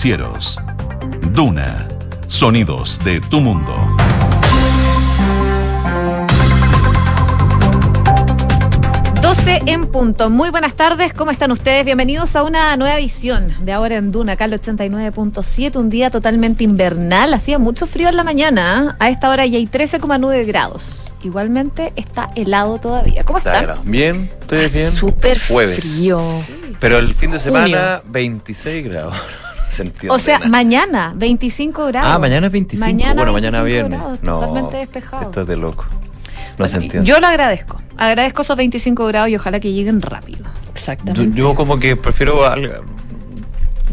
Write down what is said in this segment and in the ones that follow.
financieros. Duna, sonidos de tu mundo. 12 en punto. Muy buenas tardes, ¿cómo están ustedes? Bienvenidos a una nueva edición de Ahora en Duna, acá el 89.7, un día totalmente invernal. Hacía mucho frío en la mañana, a esta hora ya hay 13,9 grados. Igualmente está helado todavía. ¿Cómo Está están? helado. Bien, estoy bien. Súper Jueves. frío. Pero el fin de semana, Junio. 26 grados. Se entiende O sea, nada. mañana 25 grados. Ah, mañana es 25. bueno, mañana 25 viernes. grados, no, totalmente despejado. Esto es de loco. No se Bueno, entiende. Yo lo agradezco. Agradezco esos 25 grados y ojalá que lleguen rápido. Yo, Exactamente. yo como que prefiero algo.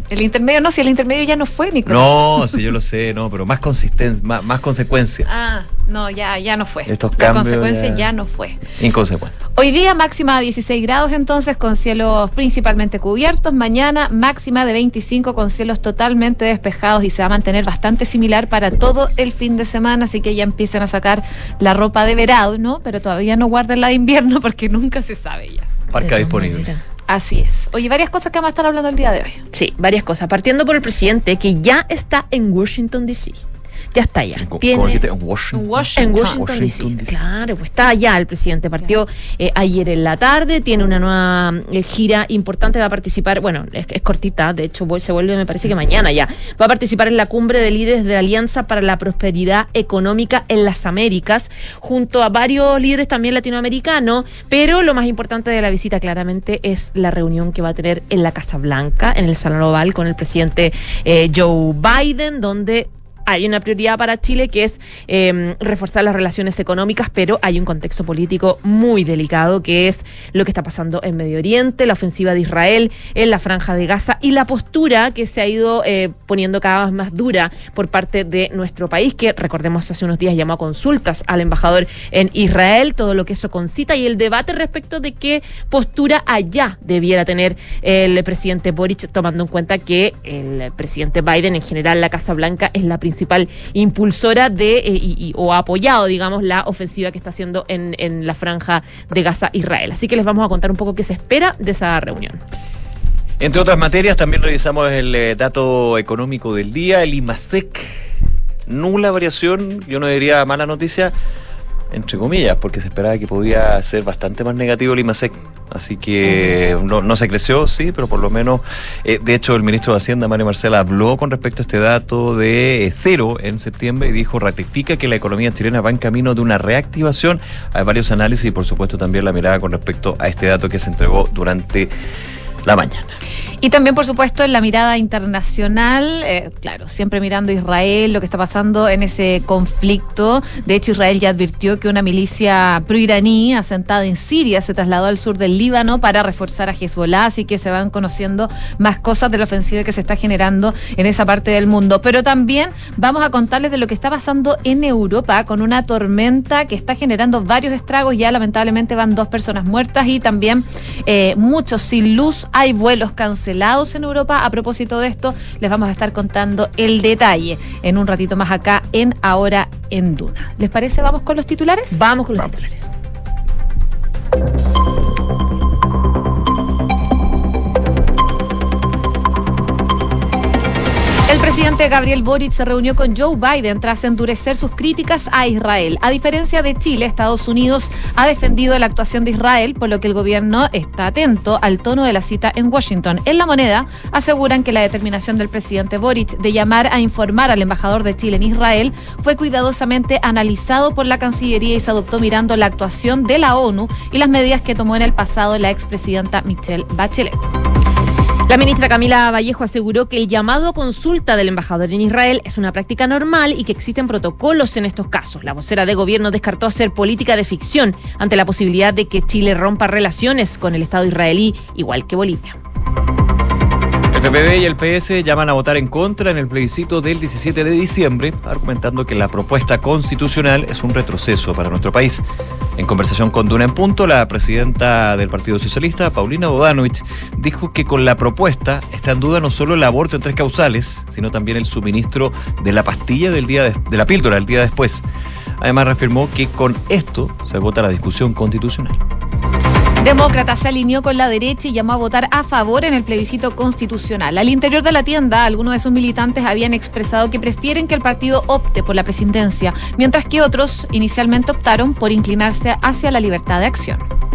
El intermedio no, si el intermedio ya no fue, Nico. No, sí, yo lo sé, no, pero más consistencia, más, más consecuencia. Ah, no, ya, ya no fue. Estos La cambios consecuencia ya- ya no fue. Inconsecuente. Hoy día máxima de 16 grados entonces con cielos principalmente cubiertos. Mañana máxima de 25 con cielos totalmente despejados y se va a mantener bastante similar para todo el fin de semana. Así que ya empiecen a sacar la ropa de verano, pero todavía no guarden la de invierno porque nunca se sabe ya. Parca disponible. Así es. Oye, varias cosas que vamos a estar hablando el día de hoy. Sí, varias cosas. Partiendo por el presidente que ya está en Washington, D.C. Ya está allá. ¿Cómo- Tiene-? En Washington. En Washington. Washington, D.C. D.C. Claro, pues está allá el presidente. Partió eh, ayer en la tarde, tiene una nueva eh, gira importante, va a participar, bueno, es, es cortita, de hecho se vuelve, me parece que mañana ya. Va a participar en la cumbre de líderes de la Alianza para la Prosperidad Económica en las Américas, junto a varios líderes también latinoamericanos, pero lo más importante de la visita claramente es la reunión que va a tener en la Casa Blanca, en el Salón Oval, con el presidente eh, Joe Biden, donde hay una prioridad para Chile que es eh, reforzar las relaciones económicas, pero hay un contexto político muy delicado que es lo que está pasando en Medio Oriente, la ofensiva de Israel en la franja de Gaza y la postura que se ha ido eh, poniendo cada vez más dura por parte de nuestro país, que recordemos hace unos días llamó a consultas al embajador en Israel, todo lo que eso concita y el debate respecto de qué postura allá debiera tener el presidente Boric, tomando en cuenta que el presidente Biden, en general la Casa Blanca, es la principal impulsora de, eh, o ha apoyado, digamos, la ofensiva que está haciendo en, en la franja de Gaza Israel. Así que les vamos a contar un poco qué se espera de esa reunión. Entre otras materias, también revisamos el eh, dato económico del día, el IMASEC. Nula variación, yo no diría mala noticia, entre comillas, porque se esperaba que podía ser bastante más negativo el IMASEC. Así que no, no se creció, sí, pero por lo menos, eh, de hecho, el ministro de Hacienda, Mario Marcela, habló con respecto a este dato de eh, cero en septiembre y dijo, ratifica que la economía chilena va en camino de una reactivación. Hay varios análisis y, por supuesto, también la mirada con respecto a este dato que se entregó durante la mañana. Y también, por supuesto, en la mirada internacional, eh, claro, siempre mirando a Israel, lo que está pasando en ese conflicto. De hecho, Israel ya advirtió que una milicia proiraní asentada en Siria se trasladó al sur del Líbano para reforzar a Hezbollah, así que se van conociendo más cosas de la ofensiva que se está generando en esa parte del mundo. Pero también vamos a contarles de lo que está pasando en Europa con una tormenta que está generando varios estragos. Ya lamentablemente van dos personas muertas y también eh, muchos sin luz. Hay vuelos cancelados en Europa. A propósito de esto, les vamos a estar contando el detalle en un ratito más acá en Ahora en Duna. ¿Les parece? Vamos con los titulares. Vamos con los titulares. El presidente Gabriel Boric se reunió con Joe Biden tras endurecer sus críticas a Israel. A diferencia de Chile, Estados Unidos ha defendido la actuación de Israel, por lo que el gobierno está atento al tono de la cita en Washington. En la moneda aseguran que la determinación del presidente Boric de llamar a informar al embajador de Chile en Israel fue cuidadosamente analizado por la Cancillería y se adoptó mirando la actuación de la ONU y las medidas que tomó en el pasado la expresidenta Michelle Bachelet. La ministra Camila Vallejo aseguró que el llamado a consulta del embajador en Israel es una práctica normal y que existen protocolos en estos casos. La vocera de gobierno descartó hacer política de ficción ante la posibilidad de que Chile rompa relaciones con el Estado israelí, igual que Bolivia. PPD y el PS llaman a votar en contra en el plebiscito del 17 de diciembre, argumentando que la propuesta constitucional es un retroceso para nuestro país. En conversación con Duna en Punto, la presidenta del Partido Socialista, Paulina Bodanovich, dijo que con la propuesta está en duda no solo el aborto en tres causales, sino también el suministro de la pastilla del día de, de la píldora el día después. Además, reafirmó que con esto se agota la discusión constitucional. Demócrata se alineó con la derecha y llamó a votar a favor en el plebiscito constitucional. Al interior de la tienda, algunos de sus militantes habían expresado que prefieren que el partido opte por la presidencia, mientras que otros inicialmente optaron por inclinarse hacia la libertad de acción.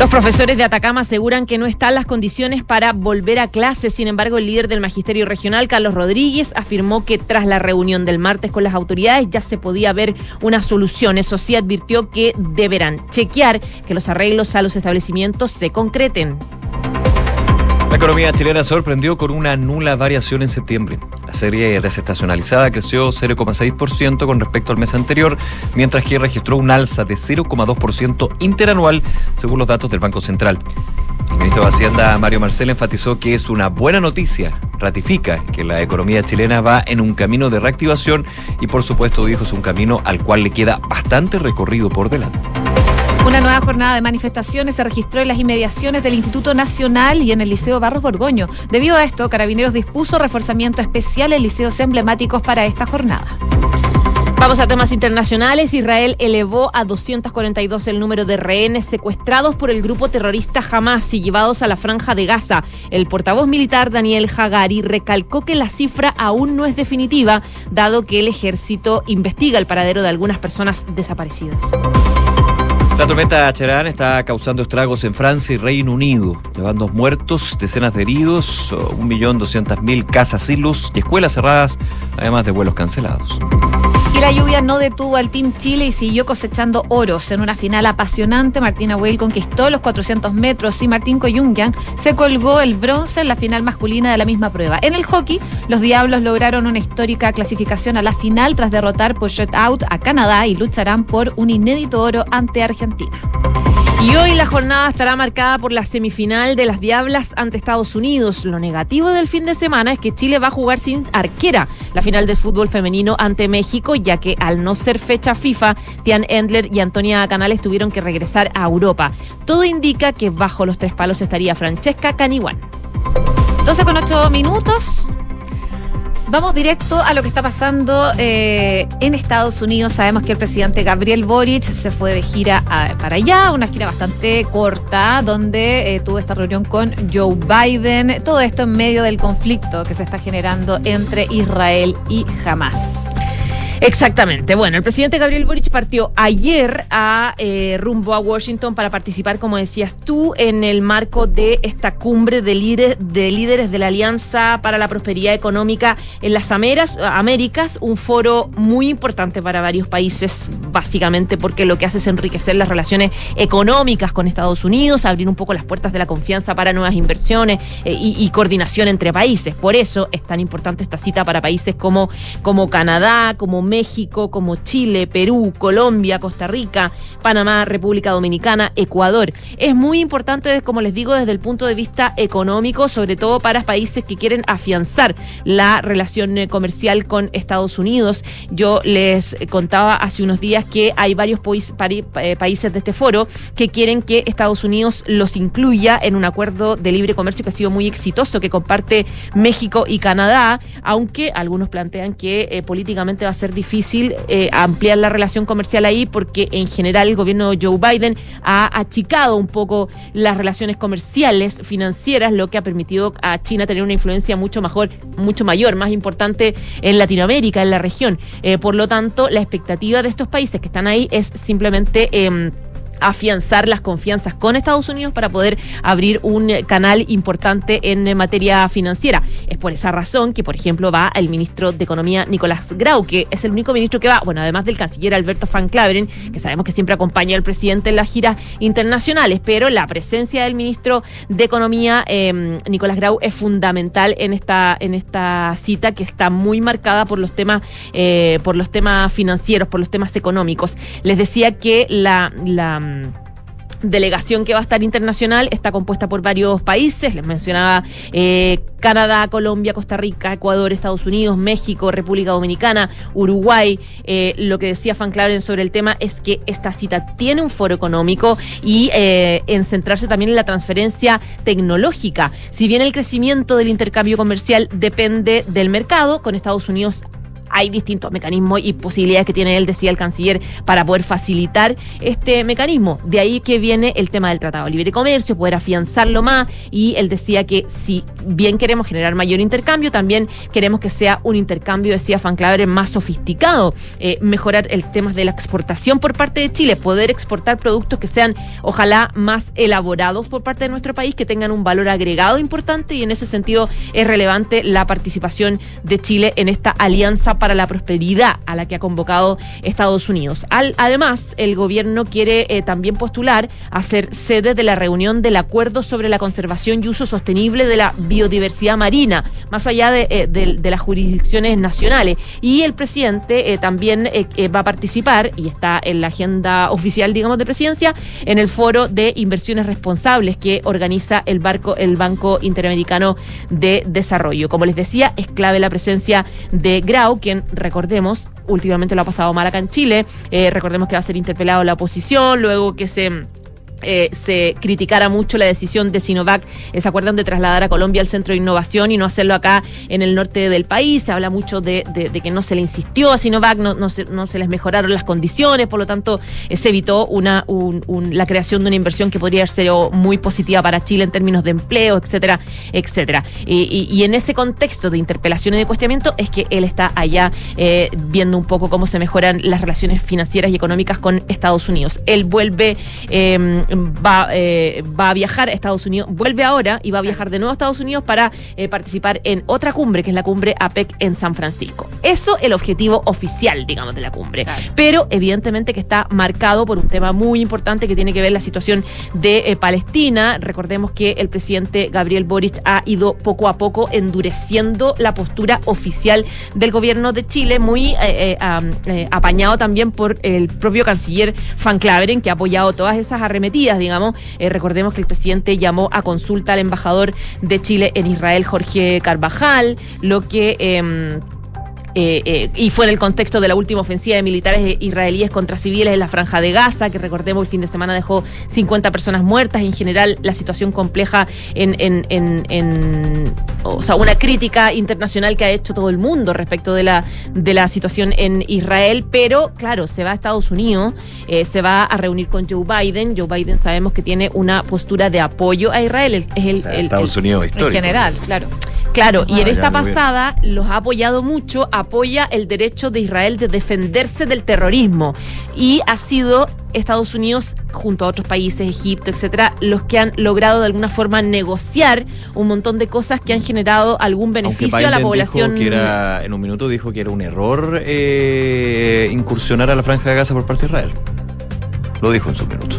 Los profesores de Atacama aseguran que no están las condiciones para volver a clases. Sin embargo, el líder del Magisterio Regional, Carlos Rodríguez, afirmó que tras la reunión del martes con las autoridades ya se podía ver una solución. Eso sí, advirtió que deberán chequear que los arreglos a los establecimientos se concreten. Economía chilena sorprendió con una nula variación en septiembre. La serie desestacionalizada creció 0,6% con respecto al mes anterior, mientras que registró un alza de 0,2% interanual, según los datos del Banco Central. El ministro de Hacienda, Mario Marcel, enfatizó que es una buena noticia. Ratifica que la economía chilena va en un camino de reactivación y, por supuesto, dijo es un camino al cual le queda bastante recorrido por delante. Una nueva jornada de manifestaciones se registró en las inmediaciones del Instituto Nacional y en el Liceo Barros Borgoño. Debido a esto, Carabineros dispuso reforzamiento especial en liceos emblemáticos para esta jornada. Vamos a temas internacionales. Israel elevó a 242 el número de rehenes secuestrados por el grupo terrorista Hamas y llevados a la franja de Gaza. El portavoz militar Daniel Hagari recalcó que la cifra aún no es definitiva, dado que el ejército investiga el paradero de algunas personas desaparecidas. La tormenta Cherán está causando estragos en Francia y Reino Unido, llevando muertos, decenas de heridos, 1.200.000 casas sin luz y escuelas cerradas, además de vuelos cancelados. La lluvia no detuvo al Team Chile y siguió cosechando oros. En una final apasionante, Martina Weil conquistó los 400 metros y Martín Coyungian se colgó el bronce en la final masculina de la misma prueba. En el hockey, los Diablos lograron una histórica clasificación a la final tras derrotar por shutout a Canadá y lucharán por un inédito oro ante Argentina. Y hoy la jornada estará marcada por la semifinal de las Diablas ante Estados Unidos. Lo negativo del fin de semana es que Chile va a jugar sin arquera la final del fútbol femenino ante México, ya que al no ser fecha FIFA, Tian Endler y Antonia Canales tuvieron que regresar a Europa. Todo indica que bajo los tres palos estaría Francesca Caniguan. 12 con 8 minutos. Vamos directo a lo que está pasando eh, en Estados Unidos. Sabemos que el presidente Gabriel Boric se fue de gira para allá, una gira bastante corta, donde eh, tuvo esta reunión con Joe Biden. Todo esto en medio del conflicto que se está generando entre Israel y Hamas. Exactamente. Bueno, el presidente Gabriel Boric partió ayer a eh, rumbo a Washington para participar, como decías tú, en el marco de esta cumbre de, líderes de líderes de la Alianza para la Prosperidad Económica en las Américas, un foro muy importante para varios países, básicamente porque lo que hace es enriquecer las relaciones económicas con Estados Unidos, abrir un poco las puertas de la confianza para nuevas inversiones eh, y, y, coordinación entre países. Por eso es tan importante esta cita para países como, como Canadá, como México, como Chile, Perú, Colombia, Costa Rica, Panamá, República Dominicana, Ecuador. Es muy importante, como les digo, desde el punto de vista económico, sobre todo para países que quieren afianzar la relación eh, comercial con Estados Unidos. Yo les contaba hace unos días que hay varios eh, países de este foro que quieren que Estados Unidos los incluya en un acuerdo de libre comercio que ha sido muy exitoso, que comparte México y Canadá, aunque algunos plantean que eh, políticamente va a ser difícil eh, ampliar la relación comercial ahí porque en general el gobierno de Joe Biden ha achicado un poco las relaciones comerciales, financieras, lo que ha permitido a China tener una influencia mucho mejor, mucho mayor, más importante en Latinoamérica, en la región. Eh, por lo tanto, la expectativa de estos países que están ahí es simplemente eh, afianzar las confianzas con Estados Unidos para poder abrir un canal importante en materia financiera. Es por esa razón que, por ejemplo, va el ministro de Economía Nicolás Grau, que es el único ministro que va, bueno, además del canciller Alberto Van Claveren, que sabemos que siempre acompaña al presidente en las giras internacionales, pero la presencia del ministro de Economía, eh, Nicolás Grau, es fundamental en esta, en esta cita que está muy marcada por los temas, eh, por los temas financieros, por los temas económicos. Les decía que la delegación que va a estar internacional está compuesta por varios países, les mencionaba eh, Canadá, Colombia, Costa Rica, Ecuador, Estados Unidos, México, República Dominicana, Uruguay. Eh, lo que decía Fan Claren sobre el tema es que esta cita tiene un foro económico y eh, en centrarse también en la transferencia tecnológica. Si bien el crecimiento del intercambio comercial depende del mercado, con Estados Unidos hay distintos mecanismos y posibilidades que tiene él, decía el canciller, para poder facilitar este mecanismo. De ahí que viene el tema del Tratado de Libre Comercio, poder afianzarlo más. Y él decía que si bien queremos generar mayor intercambio, también queremos que sea un intercambio, decía Van Claveren, más sofisticado, eh, mejorar el tema de la exportación por parte de Chile, poder exportar productos que sean ojalá más elaborados por parte de nuestro país, que tengan un valor agregado importante. Y en ese sentido es relevante la participación de Chile en esta alianza para la prosperidad a la que ha convocado Estados Unidos. Además, el gobierno quiere eh, también postular a ser sede de la reunión del acuerdo sobre la conservación y uso sostenible de la biodiversidad marina, más allá de, eh, las jurisdicciones nacionales. Y el presidente eh, también va a participar, y está en la agenda oficial, digamos, de presidencia, en el foro de inversiones responsables que organiza el, barco, el Banco Interamericano de Desarrollo. Como les decía, es clave la presencia de Grau, recordemos, últimamente lo ha pasado mal en Chile. Eh, recordemos que va a ser interpelado la oposición, luego que se eh, se criticara mucho la decisión de Sinovac, ¿se acuerdan de trasladar a Colombia al centro de innovación y no hacerlo acá en el norte del país? Se habla mucho de, que no se le insistió a Sinovac, no, se, no se les mejoraron las condiciones, por lo tanto eh, se evitó una, un- un- la creación de una inversión que podría ser muy positiva para Chile en términos de empleo, etcétera, etcétera. Y, y- en ese contexto de interpelación y de cuestionamiento es que él está allá eh, viendo un poco cómo se mejoran las relaciones financieras y económicas con Estados Unidos. Él vuelve, eh, va, eh, va a viajar a Estados Unidos, vuelve ahora y va a viajar de nuevo a Estados Unidos para eh, participar en otra cumbre, que es la cumbre APEC en San Francisco. Eso el objetivo oficial, digamos, de la cumbre. Claro. Pero evidentemente que está marcado por un tema muy importante que tiene que ver la situación de eh, Palestina. Recordemos que el presidente Gabriel Boric ha ido poco a poco endureciendo la postura oficial del gobierno de Chile, muy apañado también por el propio canciller Van Claveren, que ha apoyado todas esas arremetidas, digamos. Eh, recordemos que el presidente llamó a consulta al embajador de Chile en Israel, Jorge Carvajal, lo que... em, eh, eh, y fue en el contexto de la última ofensiva de militares israelíes contra civiles en la franja de Gaza, que recordemos el fin de semana dejó 50 personas muertas. En general, la situación compleja en, en- en- en- o sea, una crítica internacional que ha hecho todo el mundo respecto de la, de la situación en Israel. Pero, claro, se va a Estados Unidos, eh, se va a reunir con Joe Biden. Joe Biden sabemos que tiene una postura de apoyo a Israel. El- Es el, O sea, el- Estados el- Unidos En histórico. general, claro. Claro, y en Ah, esta pasada los ha apoyado mucho, apoya el derecho de Israel de defenderse del terrorismo y ha sido Estados Unidos junto a otros países, Egipto, etcétera, los que han logrado de alguna forma negociar un montón de cosas que han generado algún beneficio a la población. dijo que era, en un minuto dijo que era un error eh, incursionar a la franja de Gaza por parte de Israel. Lo dijo en su minuto.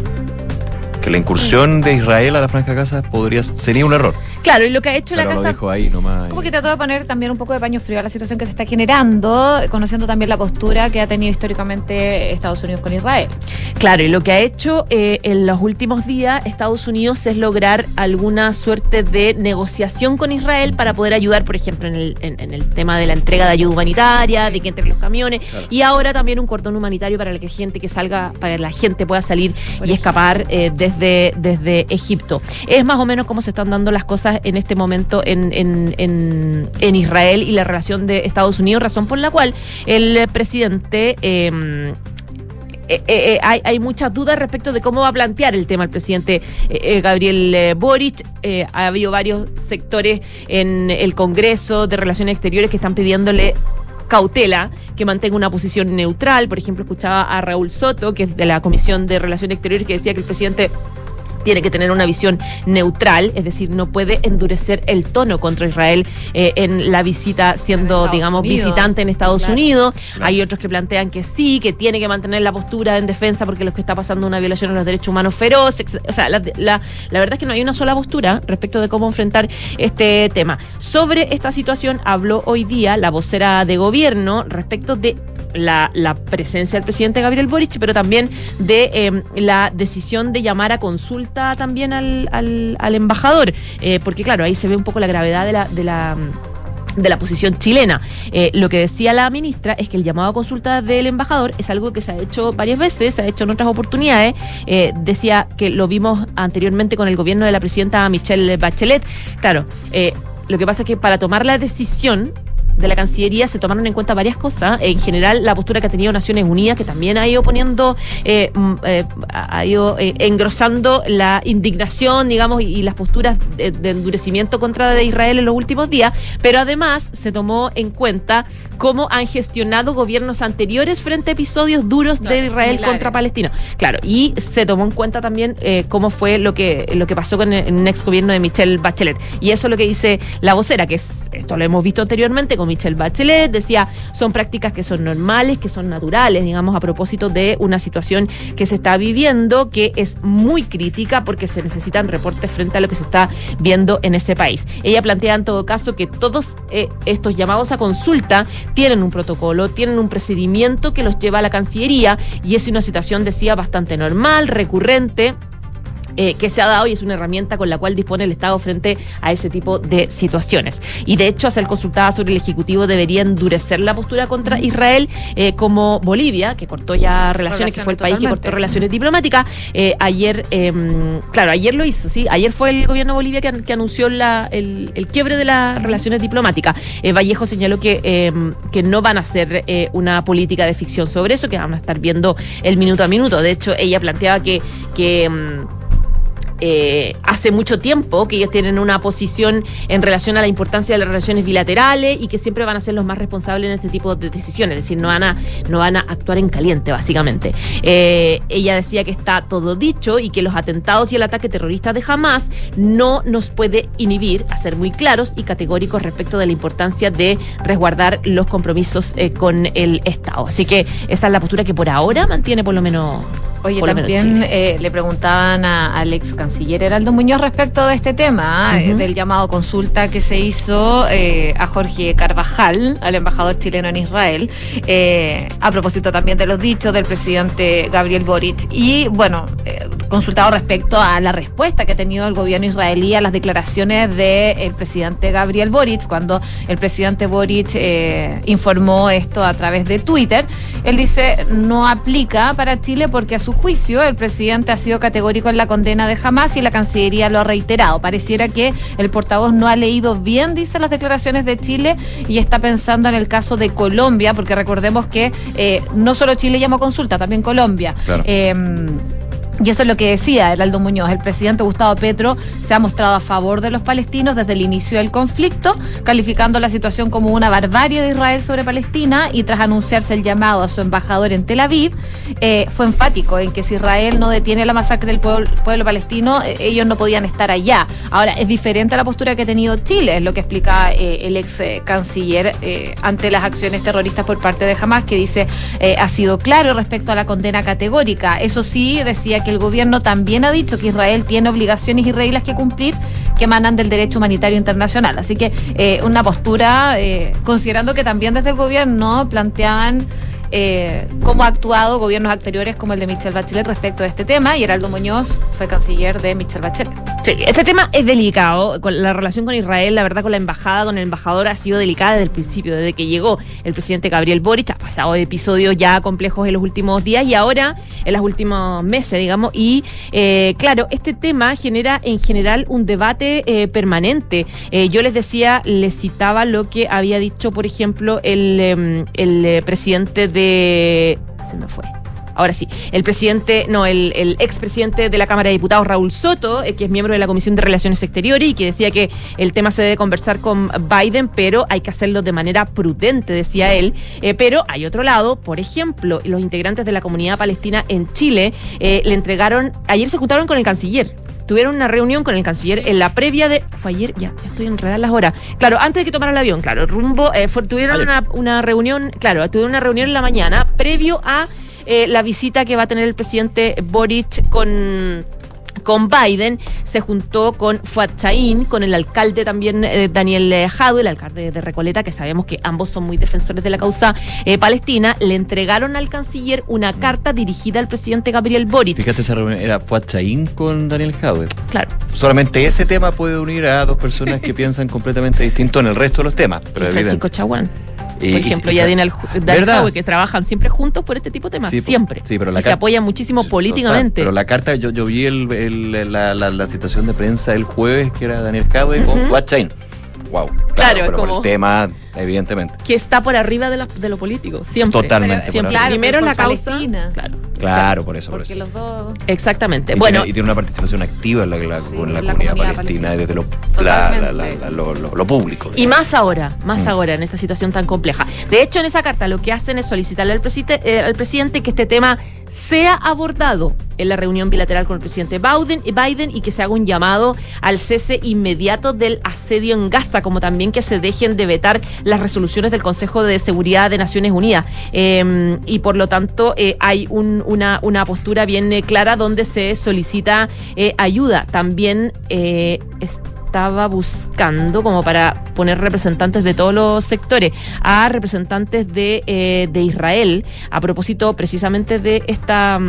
Que la incursión de Israel a la franja de Gaza podría sería un error. Claro, y lo que ha hecho Pero la lo casa ahí nomás. Como que trató de poner también un poco de paño frío a la situación que se está generando, conociendo también la postura que ha tenido históricamente Estados Unidos con Israel. Claro, y lo que ha hecho eh, en los últimos días Estados Unidos es lograr alguna suerte de negociación con Israel para poder ayudar, por ejemplo, en el, en- en el tema de la entrega de ayuda humanitaria, de que entren los camiones, Claro. y ahora también un cordón humanitario para que gente que salga, para que la gente pueda salir y escapar eh, desde, desde Egipto. Es más o menos cómo se están dando las cosas en este momento en, en- en- Israel y la relación de Estados Unidos, razón por la cual el presidente... em, eh, eh, eh, hay, hay muchas dudas respecto de cómo va a plantear el tema el presidente Gabriel Boric. Ha habido varios sectores en el Congreso de Relaciones Exteriores que están pidiéndole cautela, que mantenga una posición neutral. Por ejemplo, escuchaba a Raúl Soto, que es de la Comisión de Relaciones Exteriores, que decía que el presidente tiene que tener una visión neutral, es decir, no puede endurecer el tono contra Israel eh, en la visita siendo, digamos, Unidos. visitante en Estados Claro. Unidos. Claro. Hay otros que plantean que sí, que tiene que mantener la postura en defensa porque lo que está pasando es una violación a los derechos humanos feroz. O sea, la, la- la verdad es que no hay una sola postura respecto de cómo enfrentar este tema. Sobre esta situación habló hoy día la vocera de gobierno respecto de la, la presencia del presidente Gabriel Boric, pero también de eh, la decisión de llamar a consulta también al, al- al embajador, eh, porque claro, ahí se ve un poco la gravedad de la... De la de la posición chilena. Eh, lo que decía la ministra es que el llamado a consulta del embajador es algo que se ha hecho varias veces, se ha hecho en otras oportunidades. Eh, decía que lo vimos anteriormente con el gobierno de la presidenta Michelle Bachelet. Claro, lo que pasa es que para tomar la decisión de la Cancillería se tomaron en cuenta varias cosas. En general, la postura que ha tenido Naciones Unidas, que también ha ido poniendo, eh, mm, eh, ha ido eh, engrosando la indignación, digamos, y, las posturas de, de endurecimiento contra de Israel en los últimos días, pero además se tomó en cuenta cómo han gestionado gobiernos anteriores frente a episodios duros de Israel similares. contra Palestina. Claro, y se tomó en cuenta también eh, cómo fue lo que, lo que pasó con el ex gobierno de Michelle Bachelet. Y eso es lo que dice la vocera, que es, esto lo hemos visto anteriormente con Michelle Bachelet, decía, son prácticas que son normales, que son naturales, digamos, a propósito de una situación que se está viviendo, que es muy crítica porque se necesitan reportes frente a lo que se está viendo en ese país. Ella plantea en todo caso que todos eh, estos llamados a consulta tienen un protocolo, tienen un procedimiento que los lleva a la Cancillería y es una situación, decía, bastante normal, recurrente. Eh, que se ha dado y es una herramienta con la cual dispone el Estado frente a ese tipo de situaciones. Y de hecho, a ser consultada sobre el Ejecutivo debería endurecer la postura contra Israel, eh, como Bolivia, que cortó ya relaciones, que fue el país que cortó relaciones diplomáticas. Eh, ayer, eh, claro, ayer lo hizo, ¿sí? Ayer fue el gobierno de Bolivia que, an- que anunció la- el, el quiebre de las relaciones diplomáticas. Eh, Vallejo señaló que, eh, que no van a hacer una política de ficción sobre eso, que van a estar viendo el minuto a minuto. De hecho, ella planteaba que... que mm, eh, hace mucho tiempo que ellos tienen una posición en relación a la importancia de las relaciones bilaterales y que siempre van a ser los más responsables en este tipo de decisiones, es decir, no van a, no van a actuar en caliente, básicamente. Eh, ella decía que está todo dicho y que los atentados y el ataque terrorista de Hamas no nos puede inhibir a ser muy claros y categóricos respecto de la importancia de resguardar los compromisos eh, con el Estado. Así que esa es la postura que por ahora mantiene por lo menos. Oye, por lo menos también Chile. le preguntaban a- al ex canciller Heraldo Muñoz respecto de este tema, eh, Ujú. del llamado consulta que se hizo eh, a Jorge Carvajal, al embajador chileno en Israel, eh, a propósito también de los dichos del presidente Gabriel Boric. Y bueno, eh, consultado respecto a la respuesta que ha tenido el gobierno israelí a las declaraciones del presidente Gabriel Boric, cuando el presidente Boric eh, informó esto a través de Twitter. Él dice, no aplica para Chile porque a su juicio el presidente ha sido categórico en la condena de Hamas y la Cancillería lo ha reiterado. Pareciera que el portavoz no ha leído bien, dice, las declaraciones de Chile y está pensando en el caso de Colombia, porque recordemos que eh, no solo Chile llamó consulta, también Colombia. Claro. Eh, y eso es lo que decía Heraldo Muñoz. El presidente Gustavo Petro se ha mostrado a favor de los palestinos desde el inicio del conflicto, calificando la situación como una barbarie de Israel sobre Palestina y tras anunciarse el llamado a su embajador en Tel Aviv, eh, fue enfático en que si Israel no detiene la masacre del pueblo, palestino, eh, ellos no podían estar allá. Ahora, es diferente a la postura que ha tenido Chile, es lo que explica eh, el ex canciller ante las acciones terroristas por parte de Hamas, que dice ha sido claro respecto a la condena categórica. Eso sí, decía que el gobierno también ha dicho que Israel tiene obligaciones y reglas que cumplir que emanan del derecho humanitario internacional. Así que eh, una postura, eh, considerando que también desde el gobierno planteaban eh, cómo ha actuado gobiernos anteriores como el de Michelle Bachelet respecto a este tema y Heraldo Muñoz fue canciller de Michelle Bachelet. Sí, este tema es delicado. La relación con Israel, la verdad, con la embajada, con el embajador, ha sido delicada desde el principio, desde que llegó el presidente Gabriel Boric. Ha pasado episodios ya complejos en los últimos días y ahora en los últimos meses, digamos. Y eh, claro, este tema genera en general un debate eh, permanente. Yo les decía, les citaba lo que había dicho, por ejemplo, el, em, el presidente de. Se me fue. Ahora sí, el presidente, no, el, el expresidente de la Cámara de Diputados, Raúl Soto, eh, que es miembro de la Comisión de Relaciones Exteriores y que decía que el tema se debe conversar con Biden, pero hay que hacerlo de manera prudente, decía él. Eh, pero hay otro lado, por ejemplo, los integrantes de la comunidad palestina en Chile eh, le entregaron, ayer se juntaron con el canciller. Tuvieron una reunión con el canciller en la previa de. Fue ayer, ya, ya estoy enredada en las horas. Claro, antes de que tomara el avión, claro, rumbo. eh, fue- tuvieron una, una reunión, claro, tuvieron una reunión en la mañana previo a eh, la visita que va a tener el presidente Boric con con Biden, se juntó con Fuad Chaín, con el alcalde también eh, Daniel eh, Jadue, el alcalde de Recoleta, que sabemos que ambos son muy defensores de la causa eh, palestina, le entregaron al canciller una carta dirigida al presidente Gabriel Boric. Fíjate, esa reunión era Fuad Chaín con Daniel Jadwe. Claro. Solamente ese tema puede unir a dos personas que piensan completamente distinto en el resto de los temas. Pero y Francisco. Chaguán, por ejemplo, y- y Daniel Ju- Daniel ¿Verdad? Jadue, que trabajan siempre juntos por este tipo de temas, Sí, siempre. sí, pero la y se apoyan muchísimo políticamente. Pero la carta, yo, yo vi el, el- la, la, la citación de prensa el jueves, que era Daniel Jadwe con Ujú. Fuad Chaín. Wow. Claro, es pero por como- el tema, evidentemente. Que está por arriba de, la- de lo político, siempre. Totalmente. Siempre. por Claro. Primero pero la por causa. Palestina. Claro. Claro, por eso, por Porque eso. los dos. Exactamente. Y Bueno, tiene, y tiene una participación activa en la, la- Sí, con la, en la comunidad, comunidad palestina, desde lo, Totalmente. la- la- la- lo, lo- lo público. Y más ahora, más Mm. ahora en esta situación tan compleja. De hecho, en esa carta lo que hacen es solicitarle al, presite- eh, al presidente que este tema sea abordado en la reunión bilateral con el presidente Biden, y que se haga un llamado al cese inmediato del asedio en Gaza, como también que se dejen de vetar las resoluciones del Consejo de Seguridad de Naciones Unidas. Eh, y por lo tanto, eh, hay un- una, una postura bien eh, clara donde se solicita eh, ayuda. También estaba buscando como para poner representantes de todos los sectores a representantes de, de Israel a propósito precisamente de esta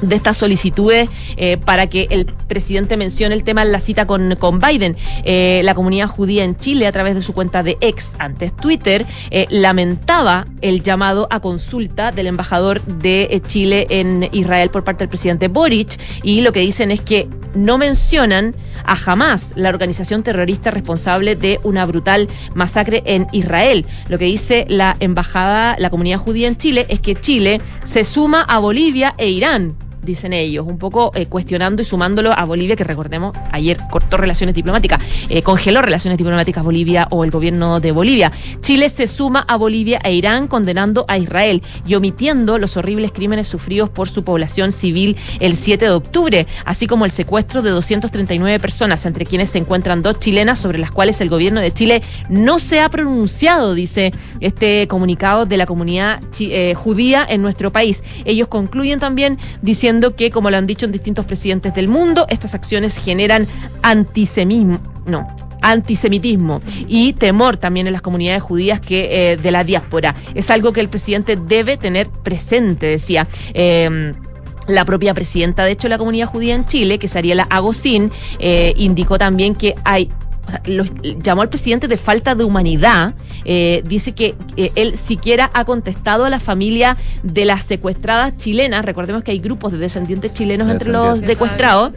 de estas solicitudes eh, para que el presidente mencione el tema en la cita con, con Biden. Eh, la comunidad judía en Chile, a través de su cuenta de ex, antes Twitter, eh, lamentaba el llamado a consulta del embajador de Chile en Israel por parte del presidente Boric y lo que dicen es que no mencionan a jamás la organización terrorista responsable de una brutal masacre en Israel. Lo que dice la embajada, la comunidad judía en Chile, es que Chile se suma a Bolivia e Irán dicen ellos, un poco eh, cuestionando y sumándolo a Bolivia, que recordemos, ayer cortó relaciones diplomáticas, eh, congeló relaciones diplomáticas Bolivia o el gobierno de Bolivia. Chile se suma a Bolivia e Irán condenando a Israel y omitiendo los horribles crímenes sufridos por su población civil el 7 de octubre, así como el secuestro de 239 personas, entre quienes se encuentran dos chilenas sobre las cuales el gobierno de Chile no se ha pronunciado, dice este comunicado de la comunidad eh, judía en nuestro país. Ellos concluyen también diciendo que, como lo han dicho en distintos presidentes del mundo, estas acciones generan antisemismo. No, antisemitismo y temor también en las comunidades judías que eh, de la diáspora. Es algo que el presidente debe tener presente, decía. Eh, la propia presidenta, de hecho, de la comunidad judía en Chile, que es Ariela Agosín, eh, indicó también que hay o sea, los- llamó al presidente de falta de humanidad. eh, dice que eh, él siquiera ha contestado a la familia de las secuestradas chilenas. Recordemos que hay grupos de descendientes chilenos entre los secuestrados.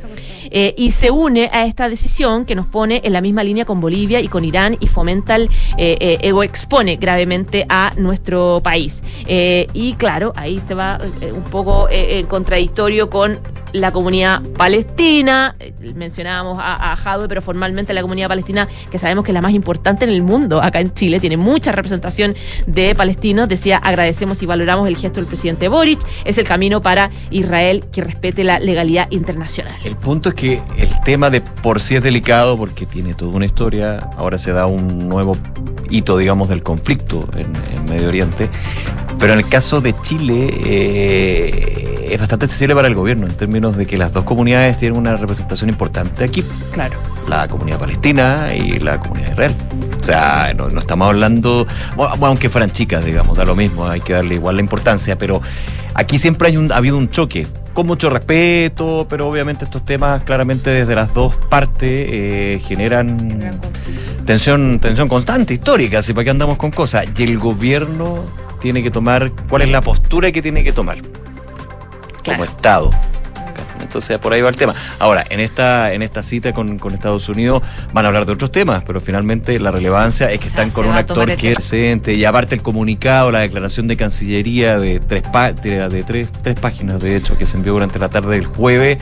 eh, y se une a esta decisión que nos pone en la misma línea con Bolivia y con Irán y fomenta el, eh, eh, o expone gravemente a nuestro país. Eh, y claro, ahí se va eh, un poco contradictorio con la comunidad palestina, eh, mencionábamos a, a Jadwe, pero formalmente la comunidad palestina, que sabemos que es la más importante en el mundo, acá en Chile, tiene mucha representación de palestinos, decía, agradecemos y valoramos el gesto del presidente Boric, es el camino para Israel que respete la legalidad internacional. El punto es que el tema de por sí es delicado porque tiene toda una historia. Ahora se da un nuevo hito, digamos, del conflicto en, en Medio Oriente. Pero en el caso de Chile eh, es bastante sensible para el gobierno en términos de que las dos comunidades tienen una representación importante aquí. Claro. La comunidad palestina y la comunidad Israel. O sea, no, no estamos hablando, bueno, aunque fueran chicas, digamos, da lo mismo, hay que darle igual la importancia, pero aquí siempre hay un, ha habido un choque, con mucho respeto, pero obviamente estos temas claramente desde las dos partes eh, generan tensión, tensión constante, histórica, así para qué andamos con cosas. Y el gobierno tiene que tomar, ¿cuál es la postura que tiene que tomar? Claro. Como Estado. Entonces por ahí va el tema. Ahora, en esta, en esta cita con, con Estados Unidos van a hablar de otros temas, pero finalmente la relevancia es que O sea, están con un actor que es presente y aparte el comunicado, la declaración de Cancillería de tres, de, de tres, tres páginas, de hecho, que se envió durante la tarde del jueves.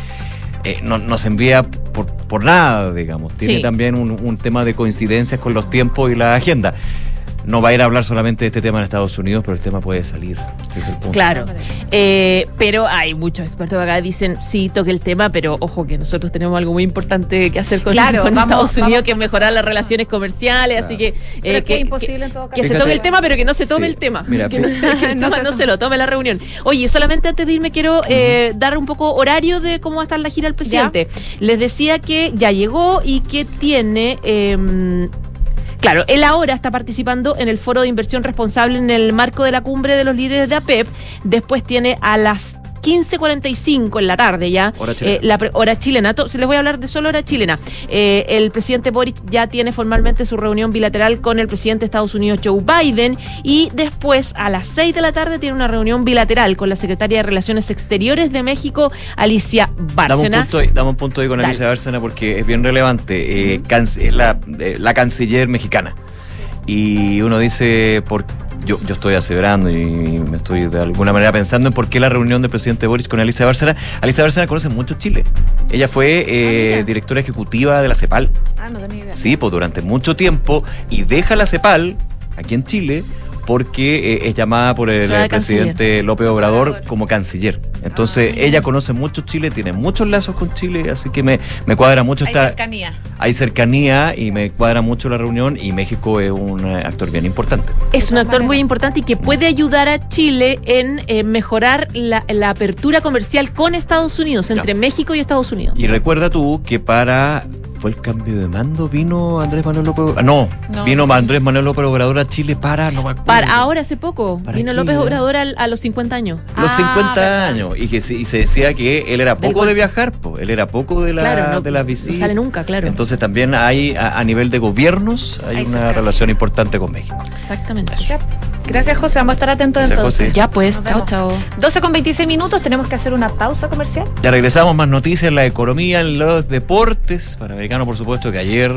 eh, no, no se envía por, por nada, digamos. Tiene Sí. también un, un tema de coincidencias con los tiempos y la agenda. No va a ir a hablar solamente de este tema en Estados Unidos, pero el tema puede salir. Ese es el punto. Claro. Eh, pero hay muchos expertos que acá dicen, sí, toque el tema, pero ojo que nosotros tenemos algo muy importante que hacer con, Claro, con vamos- Estados Unidos, vamos- que es mejorar las relaciones comerciales, así que... Pero eh, que es imposible en todo caso. que se toque el tema, pero que no se tome Sí, el tema. mira, que no, se, que el no tema se no se lo tome la reunión. Oye, solamente antes de irme quiero eh, dar un poco horario de cómo va a estar la gira del presidente. Les decía que ya llegó y que tiene... Claro, él ahora está participando en el foro de inversión responsable en el marco de la cumbre de los líderes de APEP. Después tiene a las 15.45 en la tarde ya. Hora chilena. Eh, la pre- hora chilena. Se les voy a hablar de solo hora chilena. Eh, el presidente Boric ya tiene formalmente su reunión bilateral con el presidente de Estados Unidos, Joe Biden, y después a las 6 de la tarde tiene una reunión bilateral con la secretaria de Relaciones Exteriores de México, Alicia Bárcena. dame un punto ahí con Dale. Alicia Bárcena porque es bien relevante. Eh, es la, eh, la canciller mexicana. Y uno dice, por, yo, yo estoy aseverando y me estoy de alguna manera pensando en por qué la reunión del presidente Boric con Alicia Bárcena. Alicia Bárcena conoce mucho Chile. Ella fue eh, mira. directora ejecutiva de la CEPAL. Ah, no tenía idea. Sí, pues durante mucho tiempo y deja la CEPAL aquí en Chile porque eh, es llamada por el presidente López Obrador como canciller. Entonces, Ah. ella conoce mucho Chile, tiene muchos lazos con Chile, así que me, me cuadra mucho Hay esta... cercanía. Hay cercanía y me cuadra mucho la reunión y México es un eh, actor bien importante. Es un actor muy importante y que puede ayudar a Chile en eh, mejorar la, la apertura comercial con Estados Unidos, entre México y Estados Unidos. Y recuerda tú que para... ¿Fue el cambio de mando? ¿Vino Andrés Manuel López Obrador? No, No. vino Andrés Manuel López Obrador a Chile para... No. Para ahora hace poco ¿Para vino qué, López? Obrador al- a, los 50 años. los Ah, 50 verdad. años y que y se decía que él era Del poco de viajar, po, él era poco de la claro, no, de las no visitas. sale nunca, claro. Entonces también hay a, a nivel de gobiernos hay, una relación importante con México. Exactamente. Gracias, José. Vamos a estar atentos Gracias, entonces. José. Ya pues, chao, chao. 12 con 26 minutos. Tenemos que hacer una pausa comercial. Ya regresamos más noticias en la economía, en los deportes, Panamericano por supuesto que ayer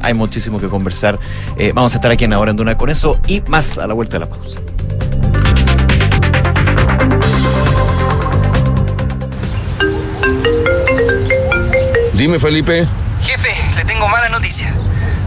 hay muchísimo que conversar. Eh, vamos a estar aquí en Ahora en Duna con eso y más a la vuelta de la pausa. Dime, Felipe. Jefe, le tengo mala noticia.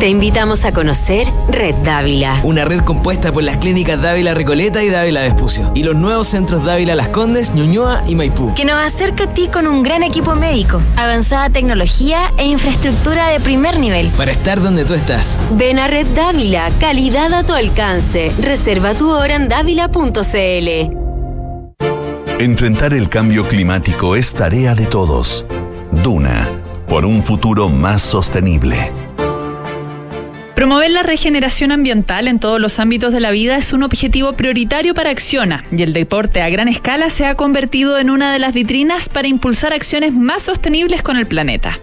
Te invitamos a conocer Red Dávila. Una red compuesta por las clínicas Dávila Recoleta y Dávila Vespucio. Y los nuevos centros Dávila Las Condes, Ñuñoa y Maipú. Que nos acerca a ti con un gran equipo médico, avanzada tecnología e infraestructura de primer nivel. Para estar donde tú estás. Ven a Red Dávila, calidad a tu alcance. Reserva tu hora en dávila.cl. Enfrentar el cambio climático es tarea de todos. Duna, por un futuro más sostenible. Promover la regeneración ambiental en todos los ámbitos de la vida es un objetivo prioritario para Acciona y el deporte a gran escala se ha convertido en una de las vitrinas para impulsar acciones más sostenibles con el planeta.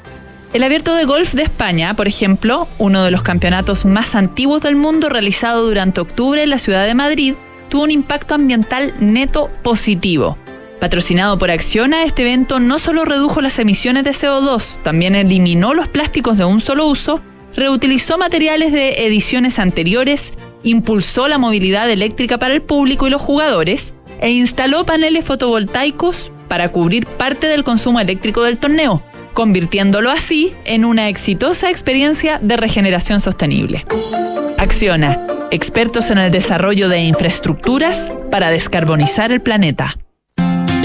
El Abierto de Golf de España, por ejemplo, uno de los campeonatos más antiguos del mundo realizado durante octubre en la ciudad de Madrid, tuvo un impacto ambiental neto positivo. Patrocinado por Acciona, este evento no solo redujo las emisiones de CO2, también eliminó los plásticos de un solo uso, reutilizó materiales de ediciones anteriores, impulsó la movilidad eléctrica para el público y los jugadores e instaló paneles fotovoltaicos para cubrir parte del consumo eléctrico del torneo, convirtiéndolo así en una exitosa experiencia de regeneración sostenible. Acciona, expertos en el desarrollo de infraestructuras para descarbonizar el planeta.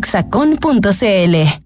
www.exacon.cl.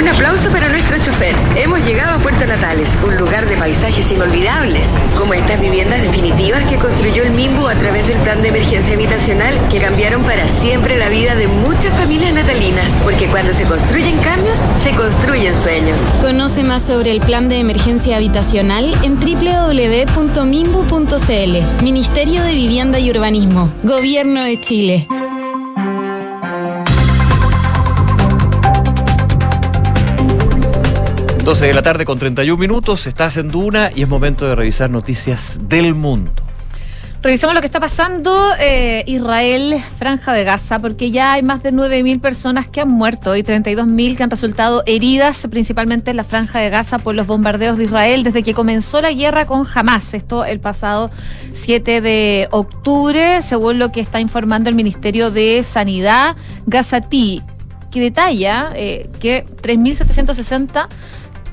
Un aplauso para nuestro chofer. Hemos llegado a Puerto Natales, un lugar de paisajes inolvidables, como estas viviendas definitivas que construyó el MIMBU a través del plan de emergencia habitacional que cambiaron para siempre la vida de muchas familias natalinas, porque cuando se construyen cambios, se construyen sueños. Conoce más sobre el plan de emergencia habitacional en www.mimbu.cl. Ministerio de Vivienda y Urbanismo. Gobierno de Chile. 12 de la tarde con 31 minutos, estás en Duna y es momento de revisar noticias del mundo. Revisamos lo que está pasando eh, Israel, Franja de Gaza, porque ya hay más de 9.000 personas que han muerto y 32.000 que han resultado heridas, principalmente en la Franja de Gaza, por los bombardeos de Israel desde que comenzó la guerra con Hamas. Esto el pasado 7 de octubre, según lo que está informando el Ministerio de Sanidad Gazatí, que detalla eh, que 3.760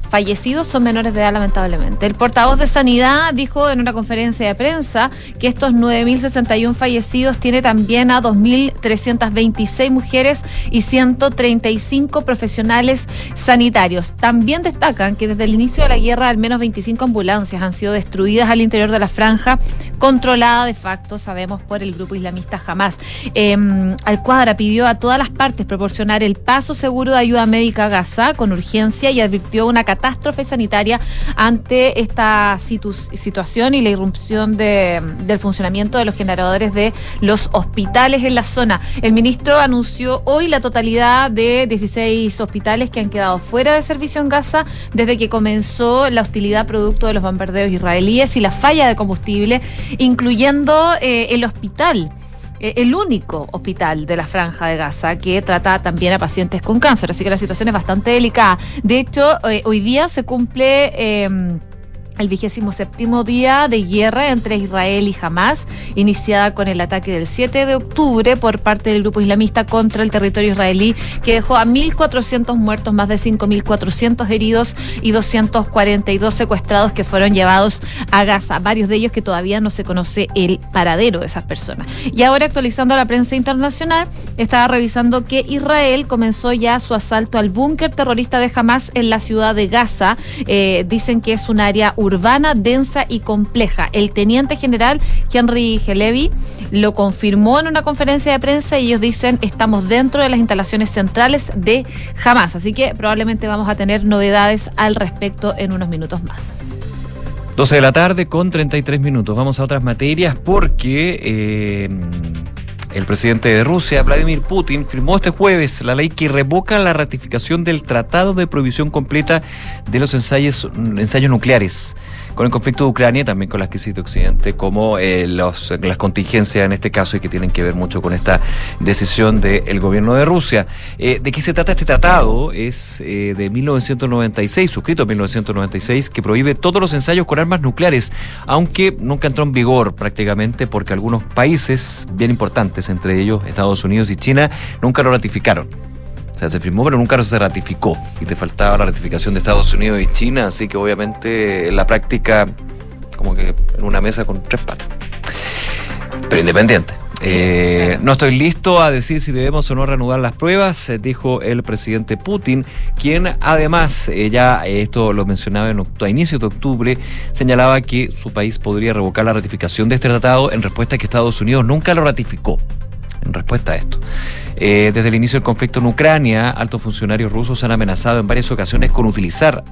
fallecidos son menores de edad, lamentablemente. El portavoz de Sanidad dijo en una conferencia de prensa que estos 9.061 fallecidos tiene también a 2.326 mujeres y 135 profesionales sanitarios. También destacan que desde el inicio de la guerra al menos 25 ambulancias han sido destruidas al interior de la franja, controlada de facto, sabemos, por el grupo islamista Hamas. Eh, Al-Cuadra pidió a todas las partes proporcionar el paso seguro de ayuda médica a Gaza con urgencia y advirtió una catástrofe sanitaria ante esta situación y la irrupción de, del funcionamiento de los generadores de los hospitales en la zona. El ministro anunció hoy la totalidad de 16 hospitales que han quedado fuera de servicio en Gaza desde que comenzó la hostilidad producto de los bombardeos israelíes y la falla de combustible, incluyendo eh, el hospital el único hospital de la franja de Gaza que trata también a pacientes con cáncer, así que la situación es bastante delicada. De hecho, eh, hoy día se cumple... Eh, el vigésimo séptimo día de guerra entre Israel y Hamas, iniciada con el ataque del 7 de octubre por parte del grupo islamista contra el territorio israelí, que dejó a 1.400 muertos, más de 5.400 heridos y 242 secuestrados que fueron llevados a Gaza, varios de ellos que todavía no se conoce el paradero de esas personas. Y ahora, actualizando la prensa internacional, estaba revisando que Israel comenzó ya su asalto al búnker terrorista de Hamas en la ciudad de Gaza. Eh, dicen que es un área urbana, densa y compleja. El teniente general Henry Gelevi lo confirmó en una conferencia de prensa y ellos dicen estamos dentro de las instalaciones centrales de Hamas. Así que probablemente vamos a tener novedades al respecto en unos minutos más. 12 de la tarde con 33 minutos. Vamos a otras materias porque eh, el presidente de Rusia, Vladimir Putin, firmó este jueves la ley que revoca la ratificación del Tratado de Prohibición Completa de los ensayos, ensayos nucleares con el conflicto de Ucrania y también con las crisis de Occidente, como eh, las contingencias en este caso y que tienen que ver mucho con esta decisión del gobierno de Rusia. Eh, ¿De qué se trata este tratado? Es eh, de 1996, suscrito en 1996, que prohíbe todos los ensayos con armas nucleares, aunque nunca entró en vigor prácticamente porque algunos países bien importantes, entre ellos Estados Unidos y China, nunca lo ratificaron. O sea, se firmó, pero nunca se ratificó. Y te faltaba la ratificación de Estados Unidos y China, así que obviamente en la práctica, como que en una mesa con tres patas. Pero independiente. Eh, no estoy listo a decir si debemos o no reanudar las pruebas, eh, dijo el presidente Putin, quien además, eh, ya esto lo mencionaba en a inicios de octubre, señalaba que su país podría revocar la ratificación de este tratado en respuesta a que Estados Unidos nunca lo ratificó en respuesta a esto. Eh, desde el inicio del conflicto en Ucrania, altos funcionarios rusos han amenazado en varias ocasiones con utilizar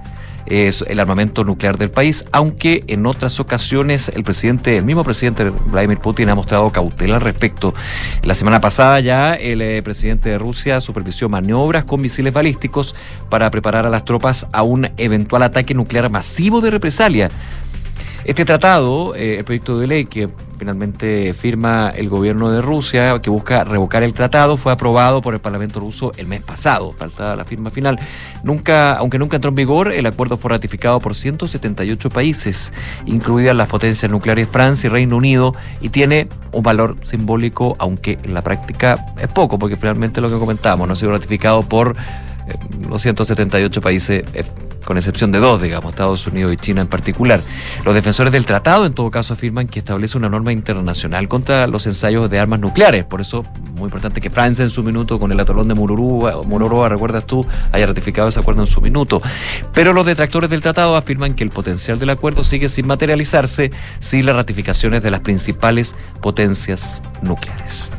eh, el armamento nuclear del país, aunque en otras ocasiones el presidente, el mismo presidente Vladimir Putin ha mostrado cautela al respecto. La semana pasada ya el eh, presidente de Rusia supervisó maniobras con misiles balísticos para preparar a las tropas a un eventual ataque nuclear masivo de represalia este tratado, eh, el proyecto de ley que finalmente firma el gobierno de Rusia, que busca revocar el tratado, fue aprobado por el Parlamento ruso el mes pasado, falta la firma final. Nunca, aunque nunca entró en vigor, el acuerdo fue ratificado por 178 países, incluidas las potencias nucleares Francia y Reino Unido, y tiene un valor simbólico, aunque en la práctica es poco, porque finalmente lo que comentábamos no ha sido ratificado por eh, los 178 países con excepción de dos, digamos, Estados Unidos y China en particular. Los defensores del tratado, en todo caso, afirman que establece una norma internacional contra los ensayos de armas nucleares. Por eso, muy importante que Francia en su minuto, con el atolón de Mururúa, Mororoa, recuerdas tú, haya ratificado ese acuerdo en su minuto. Pero los detractores del tratado afirman que el potencial del acuerdo sigue sin materializarse sin las ratificaciones de las principales potencias nucleares.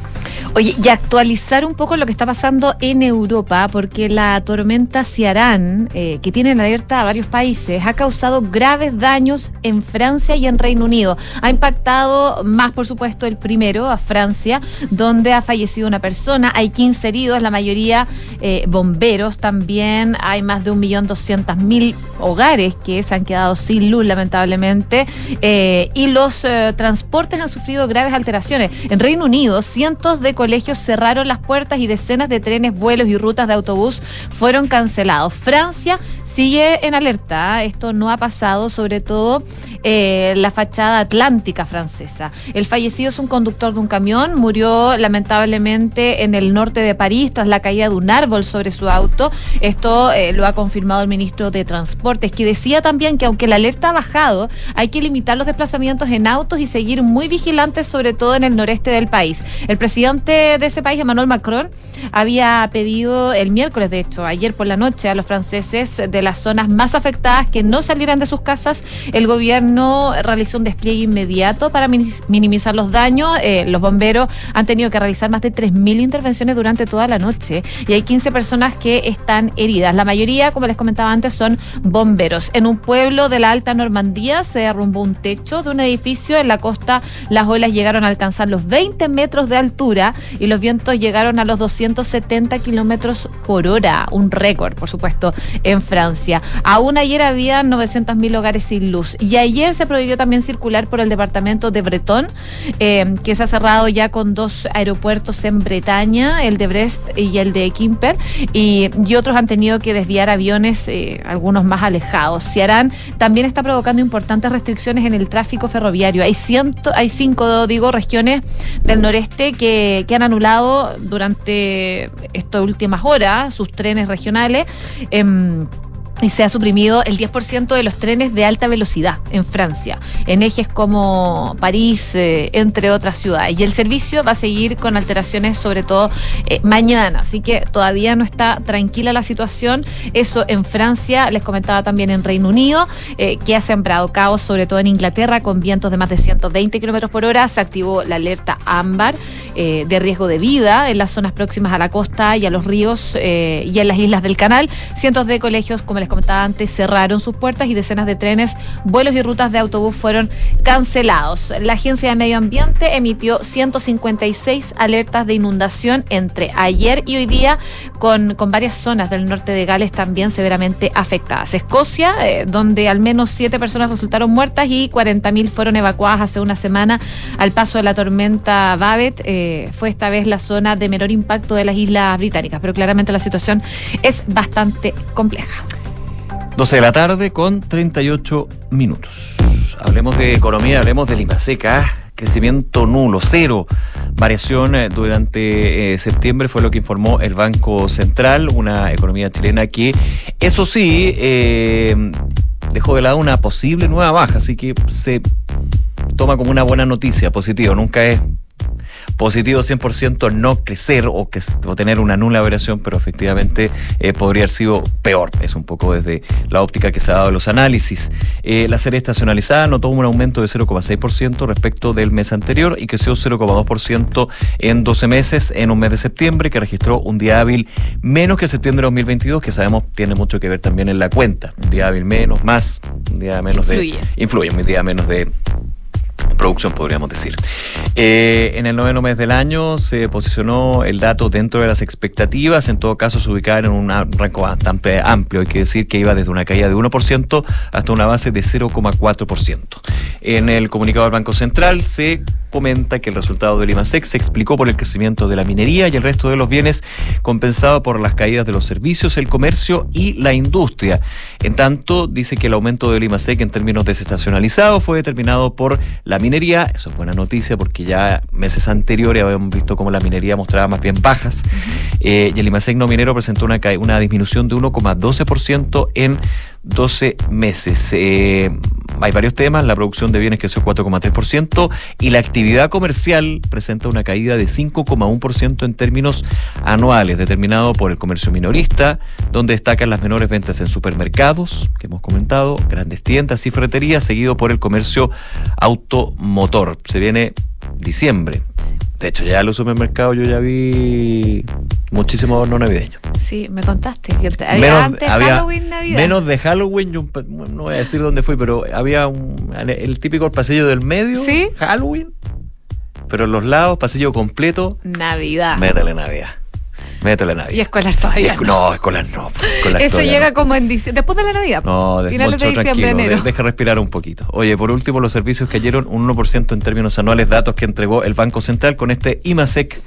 Oye, y actualizar un poco lo que está pasando en Europa, porque la tormenta Ciarán, eh, que tiene en alerta a varios países, ha causado graves daños en Francia y en Reino Unido. Ha impactado más, por supuesto, el primero, a Francia, donde ha fallecido una persona. Hay 15 heridos, la mayoría eh, bomberos también. Hay más de 1.200.000 hogares que se han quedado sin luz, lamentablemente. Eh, y los eh, transportes han sufrido graves alteraciones. En Reino Unido, cientos de colegios cerraron las puertas y decenas de trenes, vuelos y rutas de autobús fueron cancelados. Francia sigue en alerta. Esto no ha pasado, sobre todo eh, la fachada atlántica francesa. El fallecido es un conductor de un camión, murió lamentablemente en el norte de París tras la caída de un árbol sobre su auto. Esto eh, lo ha confirmado el ministro de Transportes, que decía también que aunque la alerta ha bajado, hay que limitar los desplazamientos en autos y seguir muy vigilantes, sobre todo en el noreste del país. El presidente de ese país, Emmanuel Macron, había pedido el miércoles, de hecho, ayer por la noche, a los franceses de las zonas más afectadas que no salieran de sus casas. El gobierno realizó un despliegue inmediato para minimizar los daños. Eh, los bomberos han tenido que realizar más de 3.000 intervenciones durante toda la noche y hay 15 personas que están heridas. La mayoría, como les comentaba antes, son bomberos. En un pueblo de la Alta Normandía se derrumbó un techo de un edificio en la costa. Las olas llegaron a alcanzar los 20 metros de altura y los vientos llegaron a los 270 kilómetros por hora. Un récord, por supuesto, en Francia. Aún ayer había 900.000 hogares sin luz y ayer se prohibió también circular por el departamento de Bretón, eh, que se ha cerrado ya con dos aeropuertos en Bretaña, el de Brest y el de Quimper, y, otros han tenido que desviar aviones, eh, algunos más alejados. Ciarán también está provocando importantes restricciones en el tráfico ferroviario. Hay, ciento, hay cinco, digo, regiones del noreste que, que han anulado durante estas últimas horas sus trenes regionales. Em, y se ha suprimido el 10% de los trenes de alta velocidad en Francia, en ejes como París, eh, entre otras ciudades. Y el servicio va a seguir con alteraciones, sobre todo eh, mañana. Así que todavía no está tranquila la situación. Eso en Francia, les comentaba también en Reino Unido, eh, que ha sembrado caos, sobre todo en Inglaterra, con vientos de más de 120 kilómetros por hora. Se activó la alerta ámbar de riesgo de vida en las zonas próximas a la costa y a los ríos y en las islas del canal. Cientos de colegios, como les comentaba antes, cerraron sus puertas y decenas de trenes, vuelos y rutas de autobús fueron cancelados. La Agencia de Medio Ambiente emitió 156 alertas de inundación entre ayer y hoy día, con, con varias zonas del norte de Gales también severamente afectadas. Escocia, eh, donde al menos siete personas resultaron muertas y 40.000 fueron evacuadas hace una semana al paso de la tormenta Babet, eh, fue esta vez la zona de menor impacto de las islas británicas, pero claramente la situación es bastante compleja. 12 de la tarde con 38 minutos. Hablemos de economía, hablemos de Lima Seca. Crecimiento nulo, cero. Variación eh, durante eh, septiembre fue lo que informó el Banco Central, una economía chilena que, eso sí, eh, dejó de lado una posible nueva baja, así que se toma como una buena noticia, positivo. Nunca es positivo 100% no crecer o, que, o tener una nula variación, pero efectivamente eh, podría haber sido peor. Es un poco desde la óptica que se ha dado de los análisis. Eh, la serie estacionalizada notó un aumento de 0,6% respecto del mes anterior y creció 0,2% en 12 meses en un mes de septiembre que registró un día hábil menos que septiembre de 2022, que sabemos tiene mucho que ver también en la cuenta. Un día hábil menos, más, un día menos de... Influye. Influye, un día menos de producción, podríamos decir. Eh, en el noveno mes del año se posicionó el dato dentro de las expectativas, en todo caso se ubicaba en un rango bastante amplio, hay que decir que iba desde una caída de 1% hasta una base de 0,4%. En el comunicado del Banco Central se comenta que el resultado del IMASEC se explicó por el crecimiento de la minería y el resto de los bienes compensado por las caídas de los servicios, el comercio y la industria. En tanto, dice que el aumento del IMASEC en términos desestacionalizados fue determinado por la minería. Eso es buena noticia porque ya meses anteriores habíamos visto cómo la minería mostraba más bien bajas. Eh, y el IMASEC no minero presentó una, una disminución de 1,12% en 12 meses. Eh, hay varios temas, la producción de bienes creció 4,3% y la actividad comercial presenta una caída de 5,1% en términos anuales, determinado por el comercio minorista, donde destacan las menores ventas en supermercados, que hemos comentado, grandes tiendas y ferreterías, seguido por el comercio automotor. Se viene diciembre. De hecho, ya en los supermercados yo ya vi muchísimos adornos navideños. Sí, me contaste que había Menos- antes había Halloween, Navidad. Menos de Halloween, yo no voy a decir dónde fui, pero había un, el típico pasillo del medio, ¿Sí? Halloween, pero en los lados, pasillo completo, Navidad. métele Navidad. Métele Navidad. Y escolar todavía. Y no, escolar no. escolar Eso todavía llega no. como en diciembre, después de la Navidad. No, de, Finales de diciembre, tranquilo, enero. de- deja respirar un poquito. Oye, por último, los servicios cayeron un 1% en términos anuales, datos que entregó el Banco Central con este IMASEC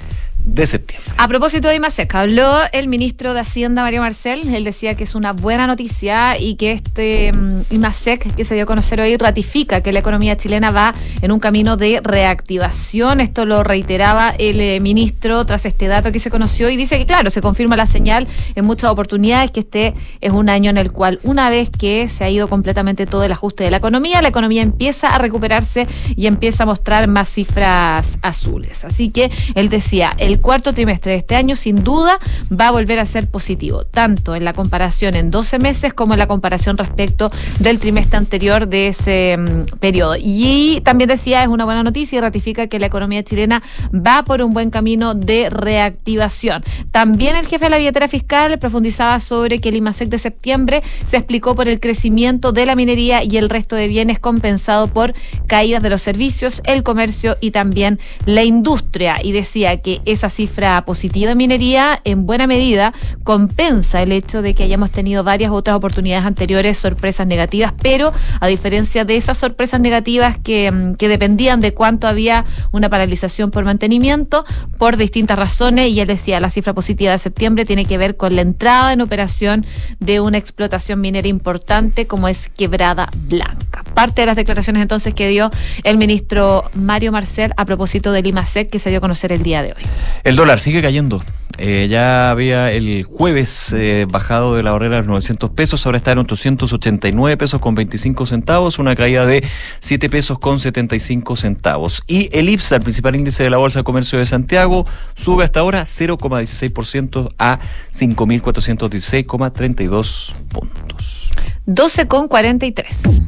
de septiembre. A propósito de IMASEC, habló el ministro de Hacienda, Mario Marcel. Él decía que es una buena noticia y que este mm, IMASEC que se dio a conocer hoy ratifica que la economía chilena va en un camino de reactivación. Esto lo reiteraba el eh, ministro tras este dato que se conoció y dice que, claro, se confirma la señal en muchas oportunidades que este es un año en el cual, una vez que se ha ido completamente todo el ajuste de la economía, la economía empieza a recuperarse y empieza a mostrar más cifras azules. Así que él decía, cuarto trimestre de este año sin duda va a volver a ser positivo, tanto en la comparación en 12 meses como en la comparación respecto del trimestre anterior de ese mm, periodo. Y también decía, es una buena noticia y ratifica que la economía chilena va por un buen camino de reactivación. También el jefe de la billetera fiscal profundizaba sobre que el IMASEC de septiembre se explicó por el crecimiento de la minería y el resto de bienes compensado por caídas de los servicios, el comercio y también la industria. Y decía que esa cifra positiva en minería en buena medida compensa el hecho de que hayamos tenido varias otras oportunidades anteriores, sorpresas negativas, pero a diferencia de esas sorpresas negativas que, mm, dependían de cuánto había una paralización por mantenimiento, por distintas razones, y él decía, la cifra positiva de septiembre tiene que ver con la entrada en operación de una explotación minera importante como es Quebrada Blanca. Parte de las declaraciones entonces que dio el ministro Mario Marcel a propósito del IMASEC que se dio a conocer el día de hoy. El dólar sigue cayendo. Eh, ya había el jueves eh, bajado de la barrera de los 900 pesos, ahora está en 889 pesos con 25 centavos, una caída de 7 pesos con 75 centavos. Y el IPSA, el principal índice de la Bolsa de Comercio de Santiago, sube hasta ahora 0,16% a 5.416,32 puntos. 12 con 43.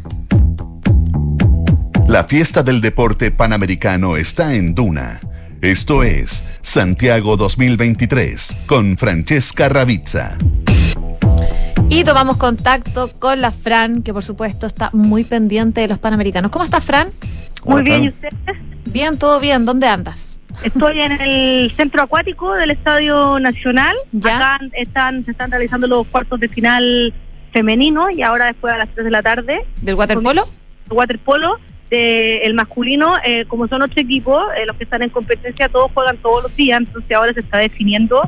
La fiesta del deporte panamericano está en Duna. Esto es Santiago 2023 con Francesca Ravizza. Y tomamos contacto con la Fran, que por supuesto está muy pendiente de los panamericanos. ¿Cómo estás, Fran? Muy bien, ¿y ustedes? Bien, todo bien. ¿Dónde andas? Estoy en el centro acuático del Estadio Nacional. Acá están, se están realizando los cuartos de final femenino y ahora después a las 3 de la tarde. ¿Del waterpolo? Waterpolo. De el masculino, eh, como son ocho equipos, eh, los que están en competencia, todos juegan todos los días, entonces ahora se está definiendo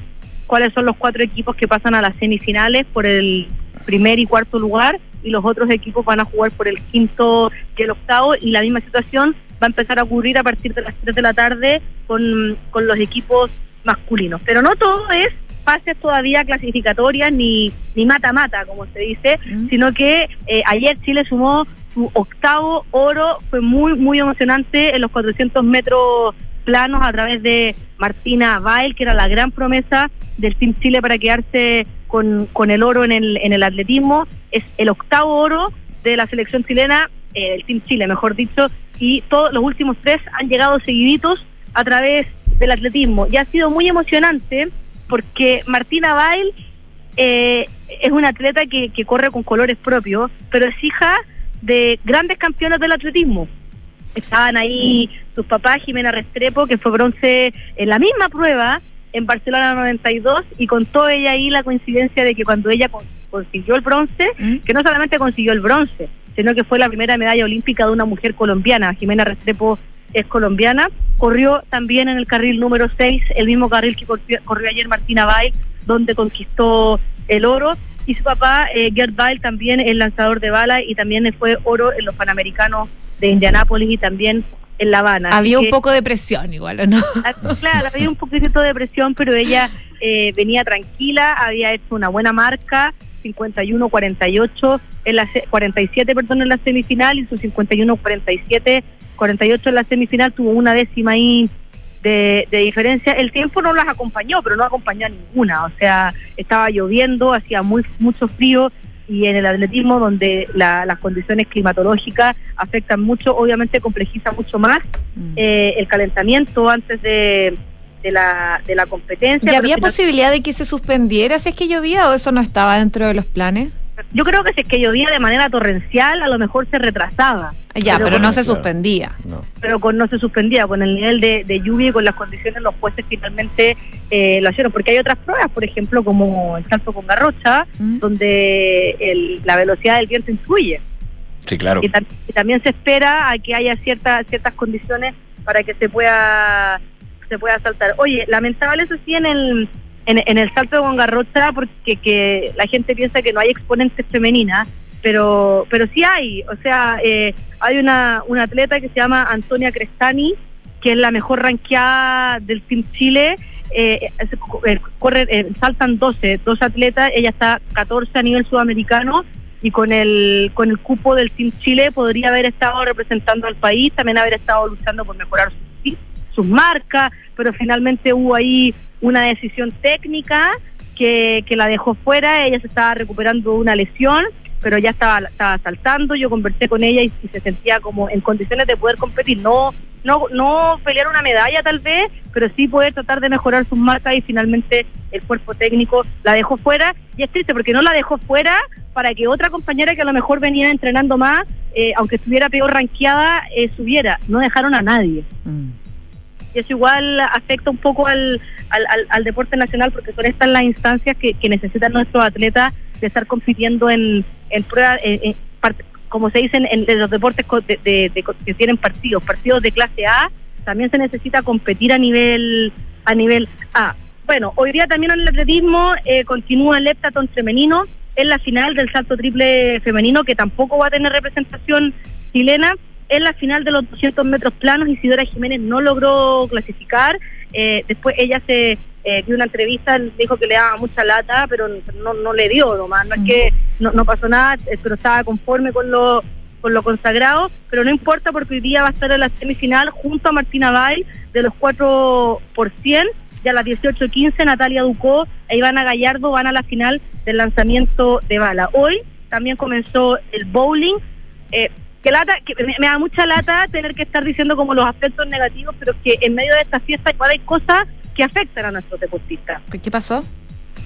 cuáles son los cuatro equipos que pasan a las semifinales por el primer y cuarto lugar y los otros equipos van a jugar por el quinto y el octavo y la misma situación va a empezar a ocurrir a partir de las 3 de la tarde con, con los equipos masculinos. Pero no todo es fases todavía clasificatorias ni ni mata-mata, como se dice, sino que eh, ayer Chile sumó su octavo oro, fue muy, muy emocionante en los 400 metros planos a través de Martina Bail, que era la gran promesa del Team Chile para quedarse con, con el oro en el, en el atletismo. Es el octavo oro de la selección chilena, eh, del Team Chile, mejor dicho, y todos los últimos tres han llegado seguiditos a través del atletismo. Y ha sido muy emocionante porque Martina Bail eh, es una atleta que, que corre con colores propios, pero es hija de grandes campeones del atletismo. Estaban ahí sus papás, Jimena Restrepo, que fue bronce en la misma prueba en Barcelona 92, y contó ella ahí la coincidencia de que cuando ella con- consiguió el bronce, que no solamente consiguió el bronce, sino que fue la primera medalla olímpica de una mujer colombiana. Jimena Restrepo es colombiana, corrió también en el carril número 6, el mismo carril que corrió, corrió ayer Martina Bail, donde conquistó el oro. Y su papá, eh, Gerd Bail, también es lanzador de bala y también fue oro en los Panamericanos de Indianápolis y también en La Habana. Había Así un que- poco de presión igual, ¿o ¿no? Ah, Claro, había un poquitito de presión, pero ella eh, venía tranquila, había hecho una buena marca, 51-48, en la se- 47, perdón, en la semifinal y su 51-47, 48 en la semifinal tuvo una décima ahí de, de diferencia. El tiempo no las acompañó, pero no acompañó a ninguna, o sea, estaba lloviendo, hacía muy mucho frío y en el atletismo donde la- las condiciones climatológicas afectan mucho, obviamente complejiza mucho más eh, el calentamiento antes de, de la, de la competencia. ¿Y había posibilidad de que se suspendiera si es que llovía o eso no estaba dentro de los planes? Yo creo que si es que llovía de manera torrencial, a lo mejor se retrasaba. Ya, pero, con- no se suspendía. Pero con, no se suspendía, con el nivel de, de lluvia y con las condiciones, los jueces finalmente eh, lo hicieron. Porque hay otras pruebas, por ejemplo, como el salto con garrocha, donde el- la velocidad del viento influye. Sí, claro. Y, tam- y también se espera a que haya ciertas ciertas condiciones para que se pueda se pueda saltar. Oye, lamentable eso sí en el en, el salto con garrocha porque que la gente piensa que no hay exponentes femeninas, pero pero sí hay. O sea, eh, hay una, una atleta que se llama Antonia Crestani, que es la mejor ranqueada del Team Chile. Eh, eh, corre, eh, saltan 12, dos atletas, ella está 14 a nivel sudamericano y con el con el cupo del Team Chile podría haber estado representando al país, también haber estado luchando por mejorar sus, sus marcas, pero finalmente hubo ahí una decisión técnica que, que la dejó fuera, ella se estaba recuperando una lesión, pero ya estaba, estaba saltando, yo conversé con ella y, se sentía como en condiciones de poder competir, no, no, no pelear una medalla tal vez, pero sí poder tratar de mejorar sus marcas y finalmente el cuerpo técnico la dejó fuera. Y es triste porque no la dejó fuera para que otra compañera que a lo mejor venía entrenando más, eh, aunque estuviera peor ranqueada, eh, subiera, no dejaron a nadie y eso igual afecta un poco al, al, al- deporte nacional porque son estas las instancias que, que necesitan nuestros atletas de estar compitiendo en, en pruebas, en- en part- como se dicen en, los deportes de- que tienen partidos, partidos de clase A, también se necesita competir a nivel a nivel A. Bueno, hoy día también en el atletismo eh, continúa el heptatón femenino en la final del salto triple femenino que tampoco va a tener representación chilena. En la final de los 200 metros planos, Isidora Jiménez no logró clasificar. Eh, después ella se eh, dio una entrevista, dijo que le daba mucha lata, pero no, no le dio nomás. No es que no, no pasó nada, eh, pero estaba conforme con lo con lo consagrado, pero no importa porque hoy día va a estar en la semifinal junto a Martina Bay de los 4 por 100 y a las 18.15 Natalia Ducó e Ivana Gallardo van a la final del lanzamiento de bala. Hoy también comenzó el bowling. Eh, que lata, que me, me da mucha lata tener que estar diciendo como los aspectos negativos, pero que en medio de esta fiesta igual hay cosas que afectan a nuestros deportistas. ¿Qué pasó?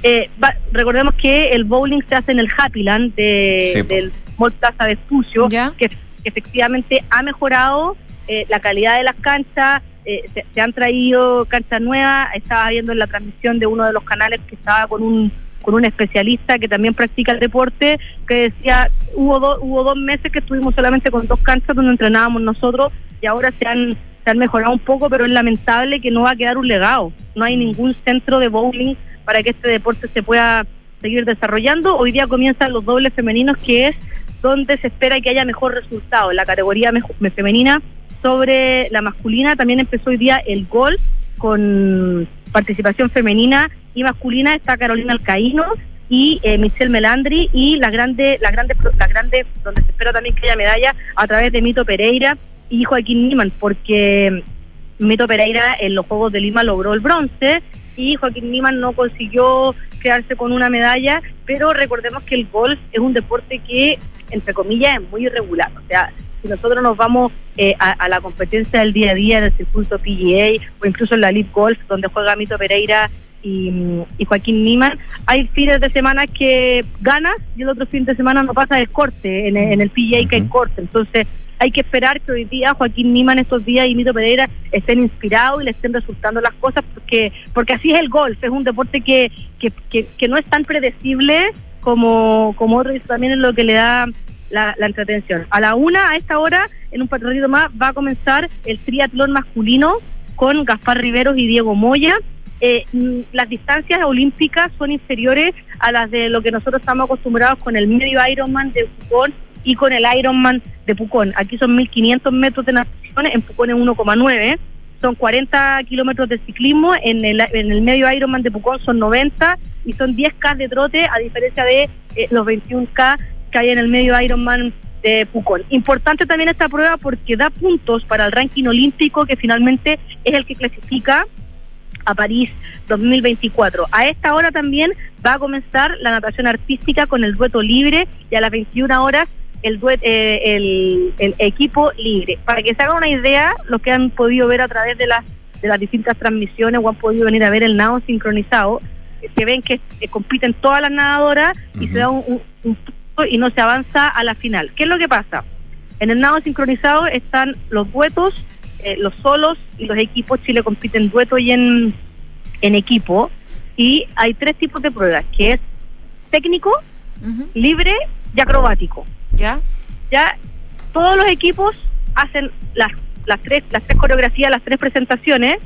Eh, va- recordemos que el bowling se hace en el Happyland de, Sí, del Mall Plaza de Espucio, que, que efectivamente ha mejorado eh, la calidad de las canchas, eh, se, se han traído canchas nuevas, estaba viendo en la transmisión de uno de los canales que estaba con un con un especialista que también practica el deporte, que decía, hubo, do- hubo dos meses que estuvimos solamente con dos canchas donde entrenábamos nosotros y ahora se han, se han mejorado un poco, pero es lamentable que no va a quedar un legado. No hay ningún centro de bowling para que este deporte se pueda seguir desarrollando. Hoy día comienzan los dobles femeninos, que es donde se espera que haya mejor resultado. En la categoría femenina sobre la masculina también empezó hoy día el gol con participación femenina y masculina. Está Carolina Alcaíno y eh, Michelle Melandri y la grande, la grande, la grande, donde se espera también que haya medalla a través de Mito Pereira y Joaquín Niman, porque Mito Pereira en los Juegos de Lima logró el bronce y Joaquín Niman no consiguió quedarse con una medalla, pero recordemos que el golf es un deporte que, entre comillas, es muy irregular. O sea, si nosotros nos vamos eh, a, a la competencia del día a día en el circuito PGA o incluso en la Elite Golf, donde juega Mito Pereira y, y Joaquín Niman, hay fines de semana que ganas y el otro fin de semana no pasa el corte, en el, en el PGA que hay corte. Entonces, hay que esperar que hoy día Joaquín Niman estos días y Mito Pereira estén inspirados y le estén resultando las cosas porque porque así es el golf, es un deporte que, que, que, que no es tan predecible como, como otro y eso también es lo que le da la, la entretención. A la una, a esta hora, en un ratito más, va a comenzar el triatlón masculino con Gaspar Riveros y Diego Moya. Eh, mm, las distancias olímpicas son inferiores a las de lo que nosotros estamos acostumbrados con el medio Ironman de Fútbol y con el Ironman de Pucón. Aquí son 1.500 metros de natación, en Pucón es 1,9. Son 40 kilómetros de ciclismo, en el, en el medio Ironman de Pucón son 90 y son 10K de trote, a diferencia de eh, los 21K que hay en el medio Ironman de Pucón. Importante también esta prueba porque da puntos para el ranking olímpico que finalmente es el que clasifica a París 2024. A esta hora también va a comenzar la natación artística con el dueto libre y a las 21 horas el, duet, eh, el, el equipo libre. Para que se hagan una idea, los que han podido ver a través de las, de las distintas transmisiones o han podido venir a ver el nado sincronizado, que ven que eh, compiten todas las nadadoras y se da un, un, un y no se avanza a la final. ¿Qué es lo que pasa? En el nado sincronizado están los duetos, eh, los solos y los equipos. Chile compiten dueto y en, en equipo. Y hay tres tipos de pruebas, que es técnico, libre y acrobático. ¿Ya? Ya todos los equipos hacen las, las, tres, las tres coreografías, las tres presentaciones,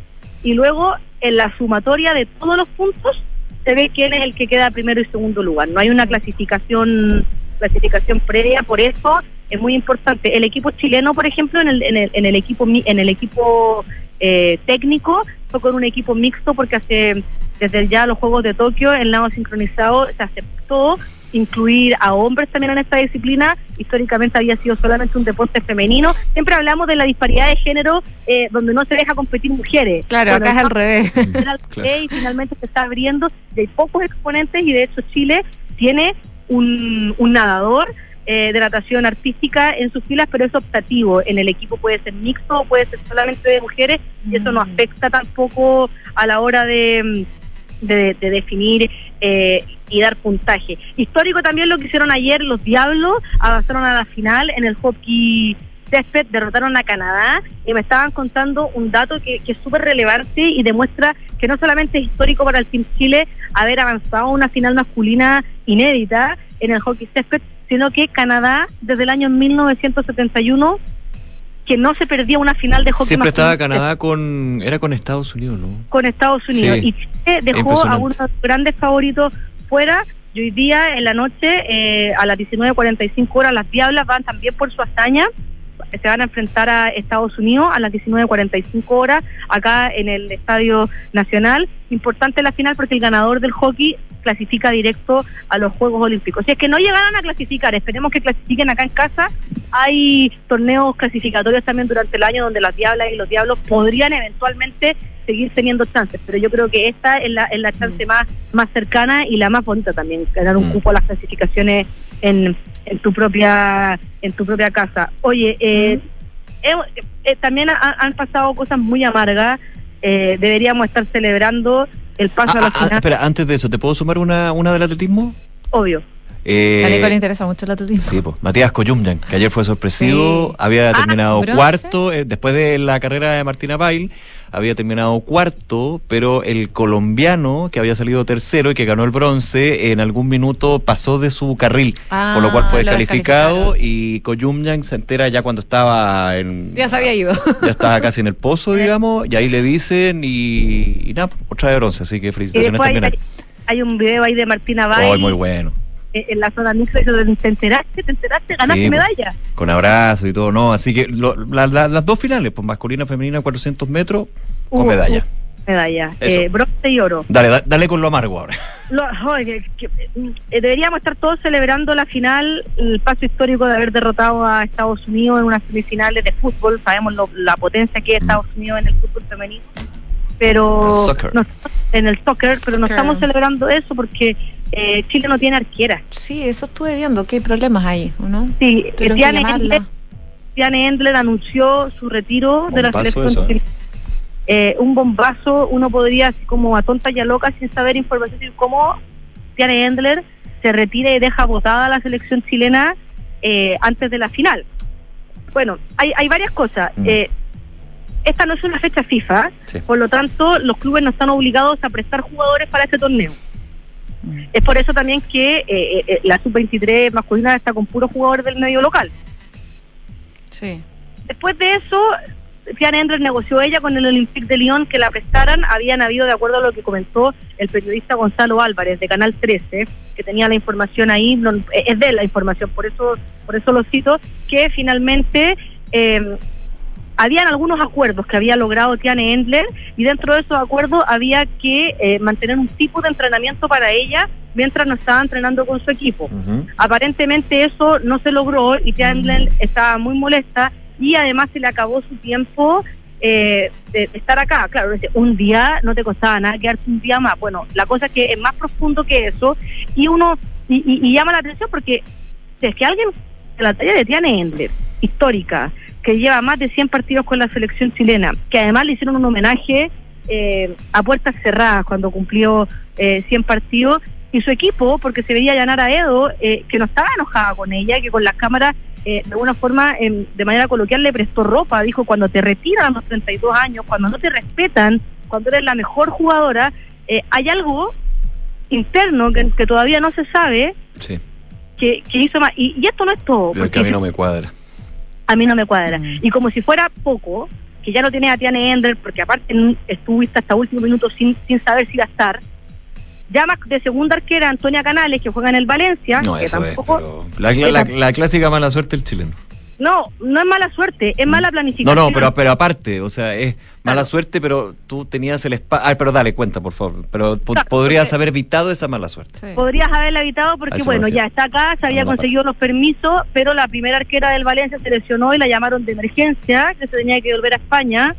y luego en la sumatoria de todos los puntos se ve quién es el que queda primero y segundo lugar. No hay una clasificación clasificación previa, por eso es muy importante. El equipo chileno, por ejemplo, en el, en el, en el equipo mi- en el equipo eh, técnico fue con un equipo mixto porque hace desde ya los Juegos de Tokio el nado sincronizado se aceptó incluir a hombres también en esta disciplina. Históricamente había sido solamente un deporte femenino. Siempre hablamos de la disparidad de género eh, donde no se deja competir mujeres. Claro, acá es al revés. Era al revés y finalmente se está abriendo de pocos exponentes y de hecho Chile tiene un, un nadador eh, de natación artística en sus filas, pero es optativo. En el equipo puede ser mixto puede ser solamente de mujeres y eso no afecta tampoco a la hora de, de, de definir eh, y dar puntaje. Histórico también lo que hicieron ayer los Diablos, avanzaron a la final en el hockey césped, derrotaron a Canadá y me estaban contando un dato que, que es súper relevante y demuestra que no solamente es histórico para el Team Chile haber avanzado a una final masculina inédita en el hockey césped, sino que Canadá desde el año 1971 que no se perdía una final de hockey Siempre estaba Canadá con. Era con Estados Unidos, ¿no? con Estados Unidos Sí. y Chile dejó a uno de los grandes favoritos fuera y hoy día en la noche eh, a las 19.45 horas las Diablas van también por su hazaña se van a enfrentar a Estados Unidos a las 19.45 horas acá en el Estadio Nacional. Importante la final porque el ganador del hockey clasifica directo a los Juegos Olímpicos. Si es que no llegaran a clasificar, esperemos que clasifiquen acá en casa. Hay torneos clasificatorios también durante el año donde las Diablas y los Diablos podrían eventualmente seguir teniendo chances, pero yo creo que esta es la, es la chance más, más cercana y la más bonita también, ganar un Mm. cupo a las clasificaciones en, en tu propia en tu propia casa. Oye, eh, eh, eh, también ha- han pasado cosas muy amargas. Eh, deberíamos estar celebrando el paso a la Ah, ah, final, espera, antes de eso, ¿te puedo sumar una, una del atletismo? obvio. Eh, a Nico le interesa mucho el atletismo. Sí, pues, Matías Coyumyan, que ayer fue sorpresivo, Sí. había Ah, terminado bronce. cuarto, eh, después de la carrera de Martina Bail, había terminado cuarto, pero el colombiano, que había salido tercero y que ganó el bronce, en algún minuto pasó de su carril, Ah, por lo cual fue lo descalificado y Coyumyan se entera ya cuando estaba en... Ya se había ido. Ya estaba casi en el pozo, digamos, y ahí le dicen y, y nada, otra de bronce, así que felicitaciones también. hay- hay un video ahí de Martina Bay Hoy muy bueno. En la zona mixta y ¿te enteraste? ¿Te enteraste? ¿Ganaste Sí, medalla? Con abrazo y todo, no. Así que lo- la- la- las dos finales, pues masculina, femenina, 400 metros, con Uh, medalla. uh, medalla. Eh, bronce y oro. Dale, da- dale con lo amargo ahora. Lo- que- eh, deberíamos estar todos celebrando la final, el paso histórico de haber derrotado a Estados Unidos en unas semifinales de fútbol. Sabemos lo- la potencia que es Estados Unidos en el fútbol femenino. Pero El no- en el soccer, pero no estamos celebrando eso porque eh, Chile no tiene arquera. Sí, eso estuve viendo. ¿Qué problemas hay? ¿o ¿no? Sí, que Diane. Endler, Diane Endler anunció su retiro de la selección eso, ¿eh? chilena. Eh, un bombazo, uno podría, así como a tonta y a loca, sin saber información, decir cómo Diane Endler se retira y deja votada a la selección chilena eh, antes de la final. Bueno, hay, hay varias cosas. Mm. Esta no es una fecha FIFA, Sí. por lo tanto, los clubes no están obligados a prestar jugadores para ese torneo. Mm. Es por eso también que eh, eh, eh, la sub-23 masculina está con puros jugadores del medio local. Sí. Después de eso, Tian Endler negoció ella con el Olympique de Lyon que la prestaran. Habían habido, de acuerdo a lo que comentó el periodista Gonzalo Álvarez de Canal 13, que tenía la información ahí, no, es de él la información, por eso, por eso lo cito, que finalmente eh, habían algunos acuerdos que había logrado Tiane Endler y dentro de esos acuerdos había que eh, mantener un tipo de entrenamiento para ella mientras no estaba entrenando con su equipo. Aparentemente eso no se logró y Tiane Endler estaba muy molesta y además se le acabó su tiempo eh, de, estar acá. Claro, dice, un día no te costaba nada quedarte un día más. Bueno, la cosa es que es más profundo que eso y uno y, y- y llama la atención porque si es que alguien de la talla de Tiane Endler, histórica, que lleva más de 100 partidos con la selección chilena, que además le hicieron un homenaje eh, a puertas cerradas cuando cumplió eh, 100 partidos, y su equipo, porque se veía Yanara Edo, eh, que no estaba enojada con ella, que con las cámaras, eh, de alguna forma, de manera coloquial, le prestó ropa, dijo, cuando te retiran a los 32 años, cuando no te respetan, cuando eres la mejor jugadora, eh, hay algo interno que, que todavía no se sabe Sí, que, que hizo más. Y, y esto no es todo. pero es que a mí no me cuadra. A mí no me cuadra. Y como si fuera poco, que ya no tienes a Tiane Ender, porque aparte estuviste hasta último minuto sin, sin saber si iba a estar. Llama de segunda arquera Antonia Canales, que juega en el Valencia, No, que eso es. tampoco. pero La, la- la- la clásica mala suerte del chileno. No, no es mala suerte, es mala No, planificación. no, pero, pero aparte, o sea, es mala suerte, pero tú tenías el espacio. Ah, pero dale, cuenta, por favor. Pero po- Claro, podrías porque- haber evitado esa mala suerte. Podrías haberla evitado porque, bueno, ya está acá, se había conseguido los permisos, pero la primera arquera del Valencia se lesionó y la llamaron de emergencia, que se tenía que volver a España.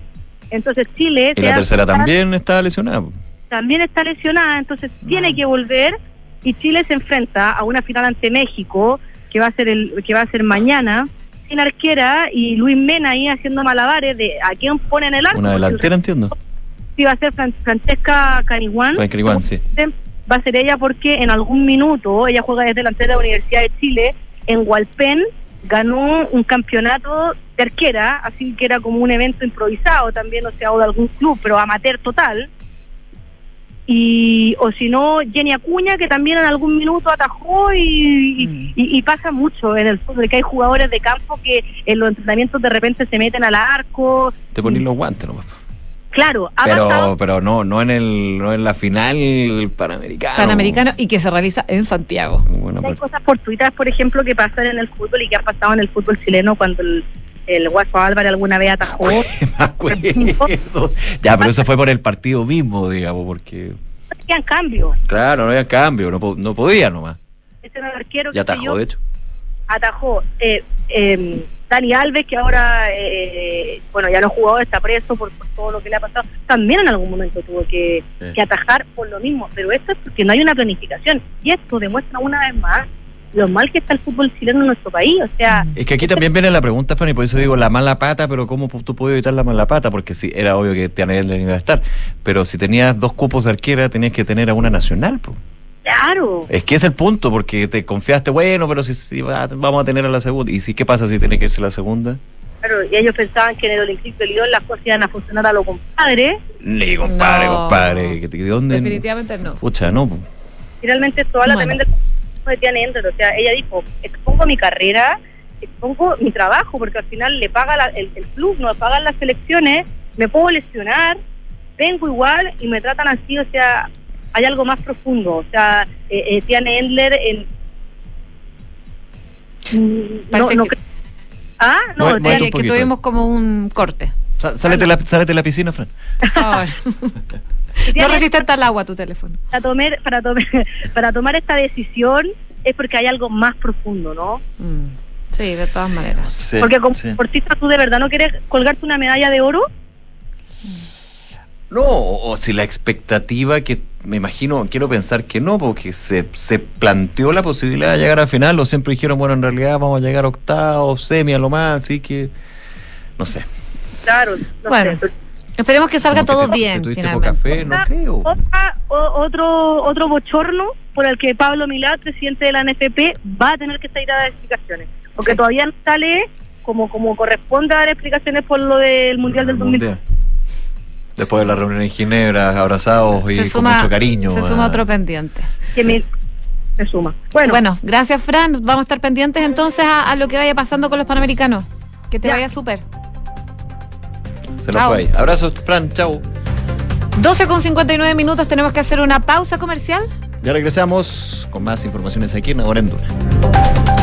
Entonces Chile... Y la tercera también estaba lesionada. también está lesionada, entonces tiene que volver y Chile se enfrenta a una final ante México que va a ser el que va a ser mañana sin arquera y Luis Mena ahí haciendo malabares de a quién pone en el arco. Una delantera, entiendo. Sí, va a ser Fran- Francesca Caniguán. Fran Caniguán, sí. Va a ser ella porque en algún minuto ella juega desde delantera de la Universidad de Chile en Hualpén ganó un campeonato de arquera, así que era como un evento improvisado también, o sea, o de algún club, pero amateur total. Y, o si no, Jenny Acuña, que también en algún minuto atajó y, y- y- y pasa mucho en el fútbol, que hay jugadores de campo que en los entrenamientos de repente se meten al arco. Te ponís los guantes nomás. Claro, ha pasado Pero, pero no, no en el, no en la final panamericano. Panamericano y que se realiza en Santiago. Bueno, Hay cosas fortuitas, por ejemplo, que pasan en el fútbol y que han pasado en el fútbol chileno cuando el, el Guaso Álvarez alguna vez atajó. ya, pero eso fue por el partido mismo, digamos, porque. No cambio. Claro, no había cambio, no, no podía nomás. Ese era el arquero Ya sé yo, atajó, de hecho. atajó. Eh, eh, Dani Alves, que ahora, eh, bueno, ya no ha jugado, está preso por, por todo lo que le ha pasado, también en algún momento tuvo que, Sí. que atajar por lo mismo. Pero esto es porque no hay una planificación. Y esto demuestra una vez más lo mal que está el fútbol chileno en nuestro país. O sea, Es que aquí también viene la pregunta, Fanny, por eso digo la mala pata, pero ¿cómo tú puedes evitar la mala pata? Porque sí, era obvio que Tiana Elder iba a estar. Pero si tenías dos cupos de arquera, tenías que tener a una nacional. po. claro. Es que es el punto, porque te confiaste, bueno, pero si, si va- vamos a tener a la segunda. ¿Y si qué pasa si tiene que irse la segunda? Claro, y ellos pensaban que en el Olympique de Lyon las cosas iban a funcionar a lo compadre. Ni compadre, No. compadre. ¿De dónde? Definitivamente no. Pucha, no. po. Finalmente esto habla Bueno. también del de Tiana Ender. O sea, ella dijo, expongo mi carrera, expongo mi trabajo, porque al final le paga la- el, el club, nos pagan las selecciones, me puedo lesionar, vengo igual y me tratan así, o sea, hay algo más profundo. O sea, eh, eh, Tiana Endler en... Mm, No, Parece no que- Ah, no, un que, tuvimos como un corte. Sálete, la, sálete la piscina, Fran. Por favor. no resistente al agua tu teléfono. para tomar, para, tomar, para tomar esta decisión es porque hay algo más profundo, ¿no? Mm. Sí, de todas maneras. Sí, Porque como sí. deportista tú de verdad no quieres colgarte una medalla de oro. No, o o si la expectativa que me imagino, quiero pensar que no, porque se, se planteó la posibilidad de llegar a final, o siempre dijeron, bueno, en realidad vamos a llegar a octavo, semi a lo más, así que no sé. Claro, no Bueno, sé. Esperemos que salga Como que todo te- bien, que tuviste finalmente. poca fe, no creo. Otra- o- otro otro bochorno por el que Pablo Milad, presidente de la NFP, va a tener que salir a dar explicaciones, porque Sí. todavía no sale como como corresponde a dar explicaciones por lo del mundial del 2000. Mundial. Después de la reunión en Ginebra, abrazados y Se con suma, mucho cariño. se ah. suma otro pendiente. Que me- se suma. Bueno, Bueno, gracias Fran. Vamos a estar pendientes entonces a, a lo que vaya pasando con los panamericanos. Que te Ya. vaya súper. Se nos fue ahí. Abrazos, Fran, chao. 12 con 59 minutos, tenemos que hacer una pausa comercial. Ya regresamos con más informaciones aquí en Ahora en.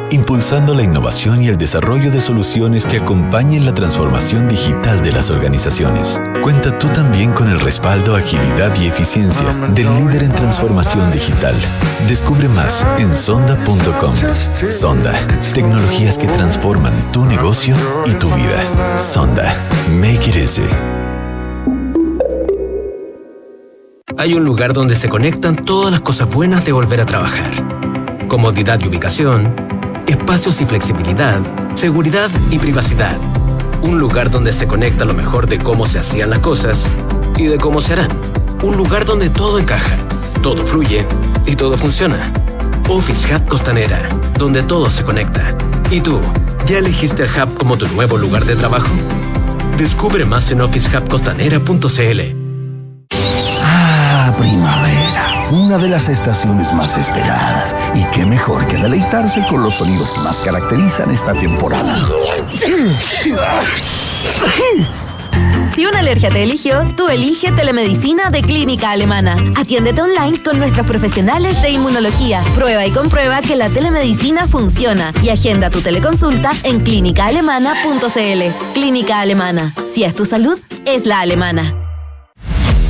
impulsando la innovación y el desarrollo de soluciones que acompañen la transformación digital de las organizaciones. Cuenta tú también con el respaldo, agilidad y eficiencia del líder en transformación digital. Descubre más en sonda.com. Sonda, tecnologías que transforman tu negocio y tu vida. Sonda, make it easy. Hay un lugar donde se conectan todas las cosas buenas de volver a trabajar. Comodidad y ubicación, espacios y flexibilidad, seguridad y privacidad. Un lugar donde se conecta lo mejor de cómo se hacían las cosas y de cómo se harán. Un lugar donde todo encaja, todo fluye y todo funciona. Office Hub Costanera, donde todo se conecta. ¿Y tú, ya elegiste el Hub como tu nuevo lugar de trabajo? Descubre más en officehubcostanera.cl. Ah, primavera. Una de las estaciones más esperadas. Y qué mejor que deleitarse con los sonidos que más caracterizan esta temporada. Si una alergia te eligió, tú elige telemedicina de Clínica Alemana. Atiéndete online con nuestros profesionales de inmunología. Prueba y comprueba que la telemedicina funciona y agenda tu teleconsulta en clínicaalemana.cl. Clínica Alemana. Si es tu salud, es la alemana.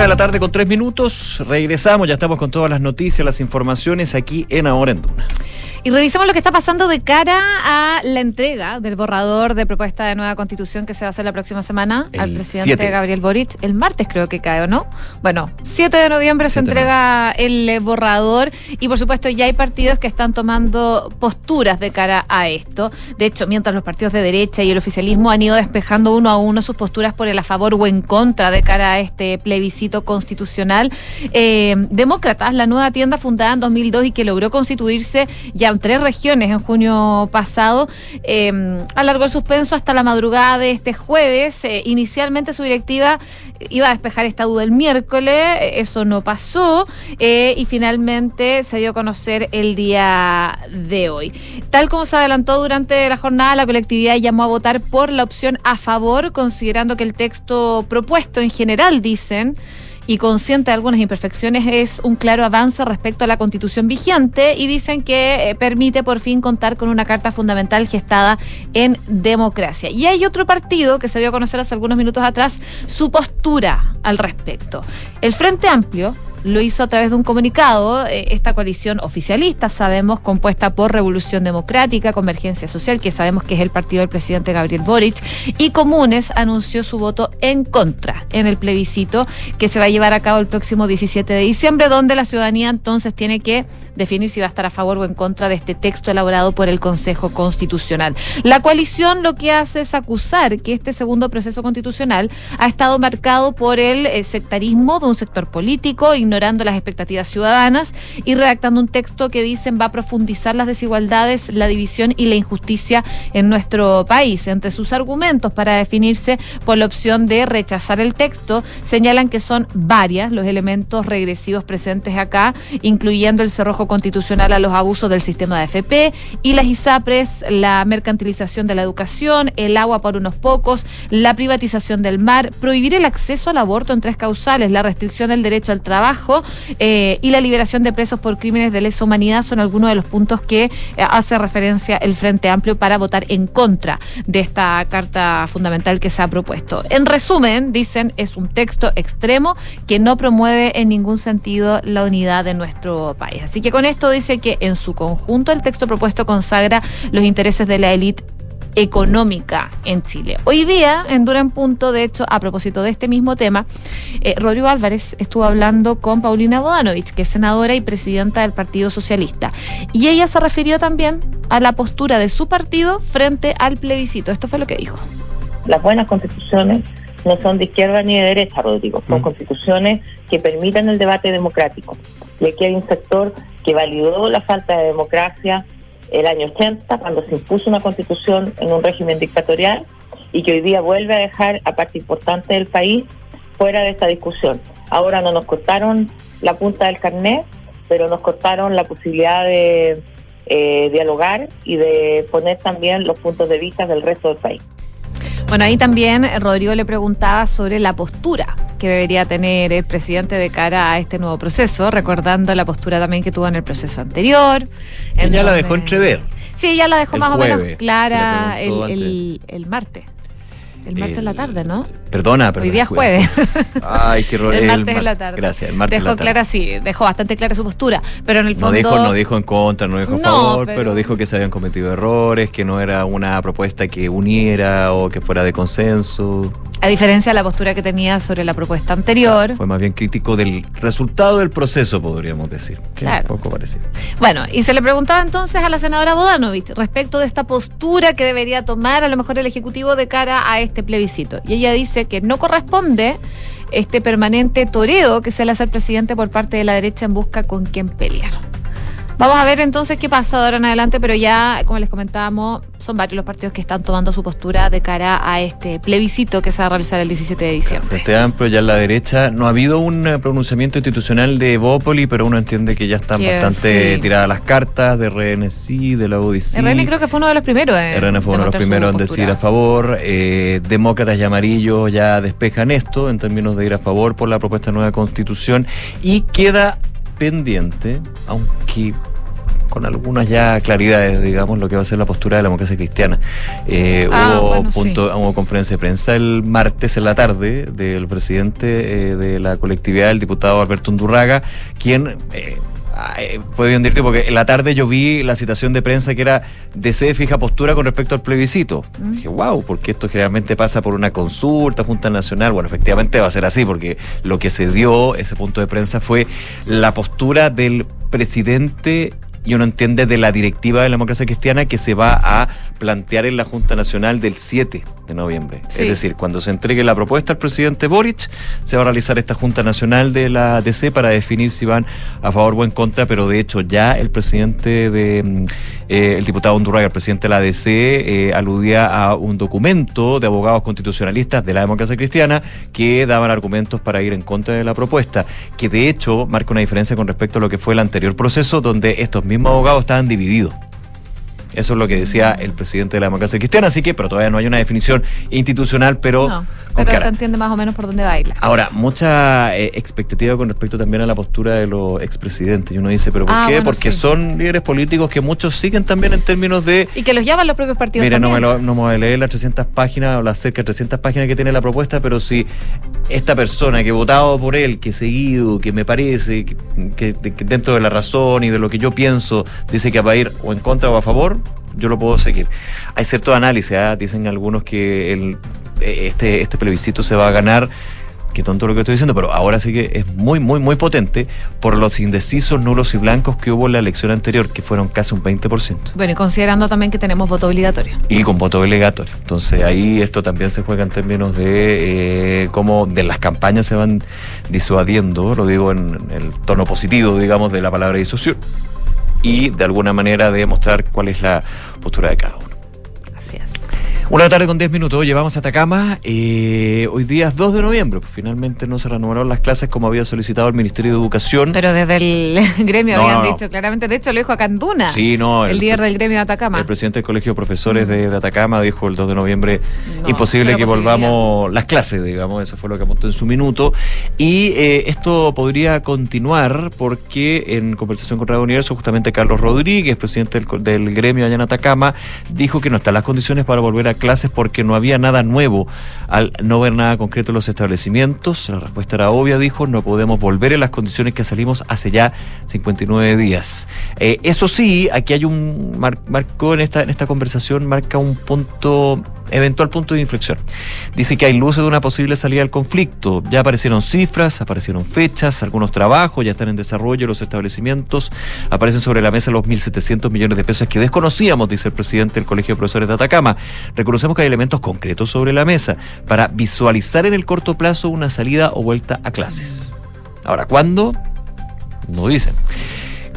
De la tarde con tres minutos. Regresamos, ya estamos con todas las noticias, las informaciones aquí en Ahora en Duna. Y revisamos lo que está pasando de cara a la entrega del borrador de propuesta de nueva constitución que se va a hacer la próxima semana El al presidente siete. Gabriel Boric. El martes creo que cae, ¿o no? Bueno, 7 de noviembre se Siete entrega el eh, borrador y por supuesto ya hay partidos que están tomando posturas de cara a esto. De hecho, mientras los partidos de derecha y el oficialismo han ido despejando uno a uno sus posturas por el a favor o en contra de cara a este plebiscito constitucional, eh, Demócratas, la nueva tienda fundada en 2002 y que logró constituirse ya tres regiones en junio pasado, eh, alargó el suspenso hasta la madrugada de este jueves. Eh, inicialmente su directiva iba a despejar esta duda el miércoles, eh, eso no pasó eh, y finalmente se dio a conocer el día de hoy. Tal como se adelantó durante la jornada, la colectividad llamó a votar por la opción a favor, considerando que el texto propuesto en general, dicen, y consciente de algunas imperfecciones, es un claro avance respecto a la constitución vigente y dicen que eh, permite por fin contar con una carta fundamental gestada en democracia. Y hay otro partido que se dio a conocer hace algunos minutos atrás su postura al respecto. El Frente Amplio lo hizo a través de un comunicado. Eh, esta coalición oficialista, sabemos, compuesta por Revolución Democrática, Convergencia Social, que sabemos que es el partido del presidente Gabriel Boric, y Comunes anunció su voto en contra en el plebiscito que se va a llevar a cabo el próximo 17 de diciembre, donde la ciudadanía entonces tiene que definir si va a estar a favor o en contra de este texto elaborado por el Consejo Constitucional. La coalición lo que hace es acusar que este segundo proceso constitucional ha estado marcado por el eh, sectarismo de un sector político, ignorando las expectativas ciudadanas y redactando un texto que dicen va a profundizar las desigualdades, la división y la injusticia en nuestro país. Entre sus argumentos para definirse por la opción de rechazar el texto, señalan que son varias los elementos regresivos presentes acá, incluyendo el cerrojo constitucional a los abusos del sistema de FP y las ISAPRES, la mercantilización de la educación, el agua por unos pocos, la privatización del mar, prohibir el acceso al aborto en tres causales, la restricción del derecho al trabajo, eh, y la liberación de presos por crímenes de lesa humanidad son algunos de los puntos que eh, hace referencia el Frente Amplio para votar en contra de esta carta fundamental que se ha propuesto. En resumen, dicen, es un texto extremo que no promueve en ningún sentido la unidad de nuestro país. Así que con esto dice que en su conjunto el texto propuesto consagra los intereses de la élite económica en Chile. Hoy día, en Dura en Punto, de hecho, a propósito de este mismo tema, eh, Rodrigo Álvarez estuvo hablando con Paulina Bodanovich, que es senadora y presidenta del Partido Socialista. Y ella se refirió también a la postura de su partido frente al plebiscito. Esto fue lo que dijo. Las buenas constituciones no son de izquierda ni de derecha, Rodrigo. Son constituciones que permitan el debate democrático. Y aquí hay un sector que validó la falta de democracia el año 80, cuando se impuso una constitución en un régimen dictatorial y que hoy día vuelve a dejar a parte importante del país fuera de esta discusión. Ahora no nos cortaron la punta del carnet, pero nos cortaron la posibilidad de eh, dialogar y de poner también los puntos de vista del resto del país. Bueno, ahí también Rodrigo le preguntaba sobre la postura que debería tener el presidente de cara a este nuevo proceso, recordando la postura también que tuvo en el proceso anterior. ya la dejó entrever. Sí, ya la dejó más o menos clara el, el martes. El martes en la tarde, ¿no? Perdona, pero. Hoy día jueves. Ay, qué horror. El martes en la tarde. Gracias, el martes Dejó en la tarde. clara, sí, dejó bastante clara su postura. Pero en el fondo. No dijo, no dijo en contra, no dijo a No, favor, pero... pero- dijo que se habían cometido errores, que no era una propuesta que uniera o que fuera de consenso. A diferencia de la postura que tenía sobre la propuesta anterior. Fue más bien crítico del resultado del proceso, podríamos decir. Que Claro. Un poco parecido. Bueno, y se le preguntaba entonces a la senadora Bodanovich respecto de esta postura que debería tomar a lo mejor el Ejecutivo de cara a este plebiscito. Y ella dice que no corresponde este permanente toreo que se le hace al presidente por parte de la derecha en busca con quién pelear. Vamos a ver entonces qué pasa de ahora en adelante, pero ya, como les comentábamos, son varios los partidos que están tomando su postura de cara a este plebiscito que se va a realizar el 17 de diciembre. Frente Amplio, ya en la derecha, no ha habido un eh, pronunciamiento institucional de Bópoli, pero uno entiende que ya están bastante sí. tiradas las cartas de RNC, de la UDC. RN creo que fue uno de los primeros. en RN fue uno de los primeros en decir a favor. eh, demócratas y amarillos ya despejan esto en términos de ir a favor por la propuesta de nueva constitución. Y queda pendiente, aunque con algunas ya claridades, digamos, lo que va a ser la postura de la democracia cristiana. Eh, Ah, hubo, bueno, punto, sí. hubo conferencia de prensa el martes en la tarde del presidente eh, de la colectividad, el diputado Alberto Undurraga, quien eh, fue bien divertido porque en la tarde yo vi la citación de prensa que era DC fija postura con respecto al plebiscito. Mm. Dije, wow, porque esto generalmente pasa por una consulta, Junta Nacional. Bueno, efectivamente va a ser así porque lo que se dio, ese punto de prensa, fue la postura del presidente y uno entiende de la directiva de la democracia cristiana que se va a plantear en la Junta Nacional del 7 de noviembre. Sí. Es decir, cuando se entregue la propuesta al presidente Boric, se va a realizar esta Junta Nacional de la DC para definir si van a favor o en contra, pero de hecho ya el presidente de, mm, eh, el diputado Undurraga, el presidente de la DC, eh, aludía a un documento de abogados constitucionalistas de la democracia cristiana que daban argumentos para ir en contra de la propuesta, que de hecho marca una diferencia con respecto a lo que fue el anterior proceso, donde estos mismos abogados estaban divididos. Eso es lo que decía el presidente de la democracia cristiana, así que, pero todavía no hay una definición institucional, pero No, con pero cara. se entiende más o menos por dónde baila. Ahora, mucha eh, expectativa con respecto también a la postura de los expresidentes. Y uno dice, ¿pero por Ah, qué? bueno, Porque sí. son líderes políticos que muchos siguen también en términos de Y que los llaman los propios partidos Mira, no me, lo, no me voy a leer las 300 páginas o las cerca de 300 páginas que tiene la propuesta, pero si esta persona que he votado por él, que he seguido, que me parece, que, que- que dentro de la razón y de lo que yo pienso, dice que va a ir o en contra o a favor, yo lo puedo seguir. Hay cierto análisis, ¿ah? dicen algunos que el, este, este plebiscito se va a ganar. Qué tonto lo que estoy diciendo, pero ahora sí que es muy, muy, muy potente por los indecisos, nulos y blancos que hubo en la elección anterior, que fueron casi un 20%. Bueno, y considerando también que tenemos voto obligatorio. y con voto obligatorio. Entonces ahí esto también se juega en términos de eh, cómo de las campañas se van disuadiendo, lo digo en el tono positivo, digamos, de la palabra disuasión, y de alguna manera de mostrar cuál es la postura de cada uno. Una tarde con 10 minutos, llevamos a Atacama. eh, hoy día es 2 de noviembre, pues finalmente no se reanudaron las clases como había solicitado el Ministerio de Educación. Pero desde el gremio No, habían no, no. dicho claramente, de hecho lo dijo Acanduna, Sí, no, el, el líder del gremio de Atacama. El presidente del Colegio de Profesores de, de Atacama dijo el 2 de noviembre No, imposible que volvamos las clases, digamos, eso fue lo que apuntó en su minuto. Y eh, esto podría continuar porque en conversación con Radio Universo, justamente Carlos Rodríguez, presidente del, del gremio allá en Atacama, dijo que no están las condiciones para volver a clases porque no había nada nuevo al no ver nada concreto en los establecimientos. La respuesta era obvia, dijo, no podemos volver en las condiciones que salimos hace ya 59 días. Eh, eso sí, aquí hay un mar- marcó en esta, en esta conversación, marca un punto, eventual punto de inflexión. Dice que hay luces de una posible salida al conflicto. Ya aparecieron cifras, aparecieron fechas, algunos trabajos ya están en desarrollo, los establecimientos aparecen sobre la mesa los 1.700 millones de pesos que desconocíamos, dice el presidente del Colegio de Profesores de Atacama. Reconocemos que hay elementos concretos sobre la mesa para visualizar en el corto plazo una salida o vuelta a clases. Ahora, ¿cuándo? No dicen.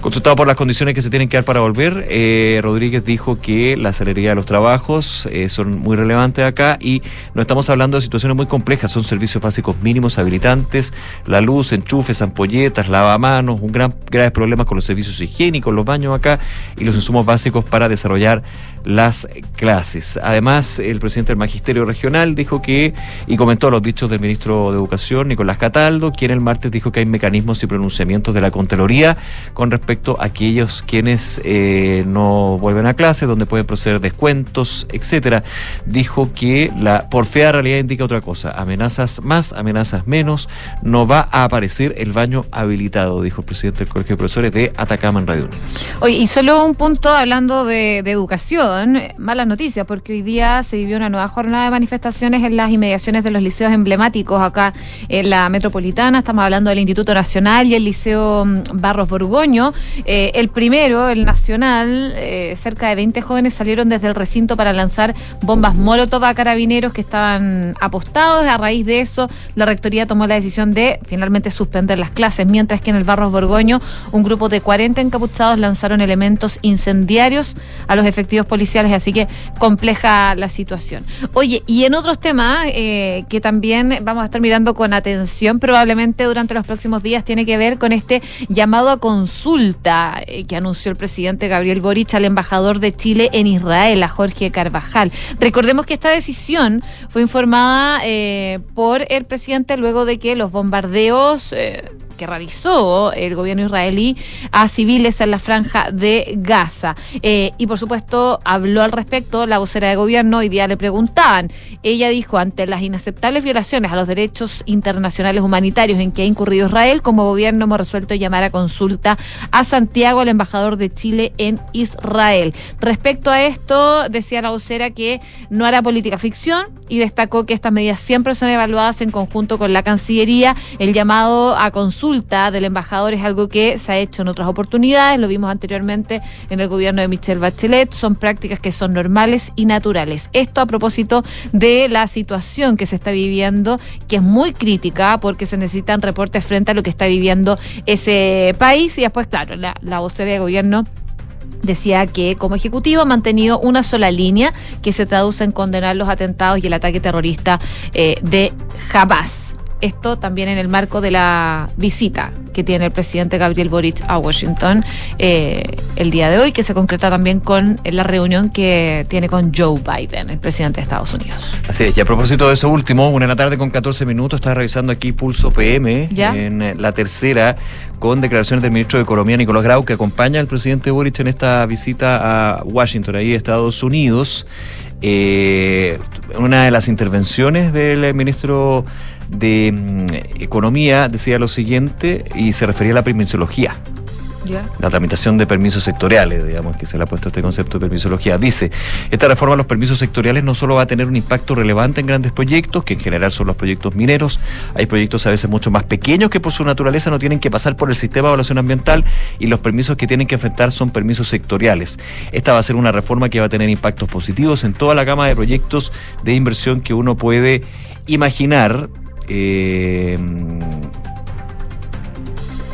Consultado por las condiciones que se tienen que dar para volver, eh, Rodríguez dijo que la celeridad de los trabajos eh, son muy relevantes acá y no estamos hablando de situaciones muy complejas, son servicios básicos mínimos habilitantes, la luz, enchufes, ampolletas, lavamanos, un gran graves problemas con los servicios higiénicos, los baños acá y los insumos básicos para desarrollar las clases. Además, el presidente del Magisterio Regional dijo que, y comentó los dichos del ministro de Educación, Nicolás Cataldo, quien el martes dijo que hay mecanismos y pronunciamientos de la Contraloría con respecto a aquellos quienes eh, no vuelven a clase, donde pueden proceder descuentos, etcétera. Dijo que la por fea realidad indica otra cosa, amenazas más, amenazas menos, no va a aparecer el baño habilitado, dijo el presidente del Colegio de Profesores de Atacama en Radio Unidos. Oye, y solo un punto hablando de educación, malas noticias, porque hoy día se vivió una nueva jornada de manifestaciones en las inmediaciones de los liceos emblemáticos acá en la metropolitana. Estamos hablando del Instituto Nacional y el Liceo mm, Barros Borgoño. Eh, el primero, el Nacional, eh, cerca de 20 jóvenes salieron desde el recinto para lanzar bombas Molotov a carabineros que estaban apostados. A raíz de eso, la rectoría tomó la decisión de finalmente suspender las clases, mientras que en el Barros Borgoño, un grupo de 40 encapuchados lanzaron elementos incendiarios a los efectivos policiales, así que compleja la situación. Oye, y en otros temas eh, que también vamos a estar mirando con atención, probablemente durante los próximos días, tiene que ver con este llamado a consulta eh, que anunció el presidente Gabriel Boric al embajador de Chile en Israel, a Jorge Carvajal. Recordemos que esta decisión fue informada eh, por el presidente luego de que los bombardeos que realizó el gobierno israelí a civiles en la franja de Gaza. Eh, y por supuesto habló al respecto la vocera de gobierno, hoy día le preguntaban. Ella dijo, ante las inaceptables violaciones a los derechos internacionales humanitarios en que ha incurrido Israel, como gobierno hemos resuelto llamar a consulta a Santiago, al embajador de Chile en Israel. Respecto a esto, decía la vocera que no hará política ficción y destacó que estas medidas siempre son evaluadas en conjunto con la Cancillería. El llamado a consulta del embajador es algo que se ha hecho en otras oportunidades, lo vimos anteriormente en el gobierno de Michelle Bachelet, son prácticas que son normales y naturales. Esto a propósito de la situación que se está viviendo, que es muy crítica porque se necesitan reportes frente a lo que está viviendo ese país y después, claro, la, la vocera de gobierno decía que como ejecutivo ha mantenido una sola línea que se traduce en condenar los atentados y el ataque terrorista eh, de Hamas. Esto también en el marco de la visita que tiene el presidente Gabriel Boric a Washington eh, el día de hoy, que se concreta también con la reunión que tiene con Joe Biden, el presidente de Estados Unidos. Así es, y a propósito de eso último, una en la tarde con 14 minutos, estaba revisando aquí Pulso PM ¿Ya? en eh, la tercera, con declaraciones del ministro de Economía, Nicolás Grau, que acompaña al presidente Boric en esta visita a Washington, ahí Estados Unidos. Eh, una de las intervenciones del ministro de mm, Economía decía lo siguiente y se refería a la permisología la tramitación de permisos sectoriales, digamos que se le ha puesto este concepto de permisología. Dice, esta reforma de los permisos sectoriales no solo va a tener un impacto relevante en grandes proyectos, que en general son los proyectos mineros, hay proyectos a veces mucho más pequeños que por su naturaleza no tienen que pasar por el sistema de evaluación ambiental y los permisos que tienen que enfrentar son permisos sectoriales. Esta va a ser una reforma que va a tener impactos positivos en toda la gama de proyectos de inversión que uno puede imaginar. Eh,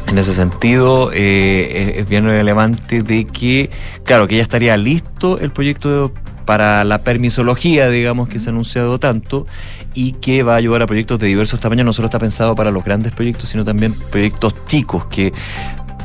en ese sentido, eh, es, bien relevante de que, claro, que ya estaría listo el proyecto para la permisología, digamos, que se ha anunciado tanto, y que va a ayudar a proyectos de diversos tamaños. No solo está pensado para los grandes proyectos, sino también proyectos chicos que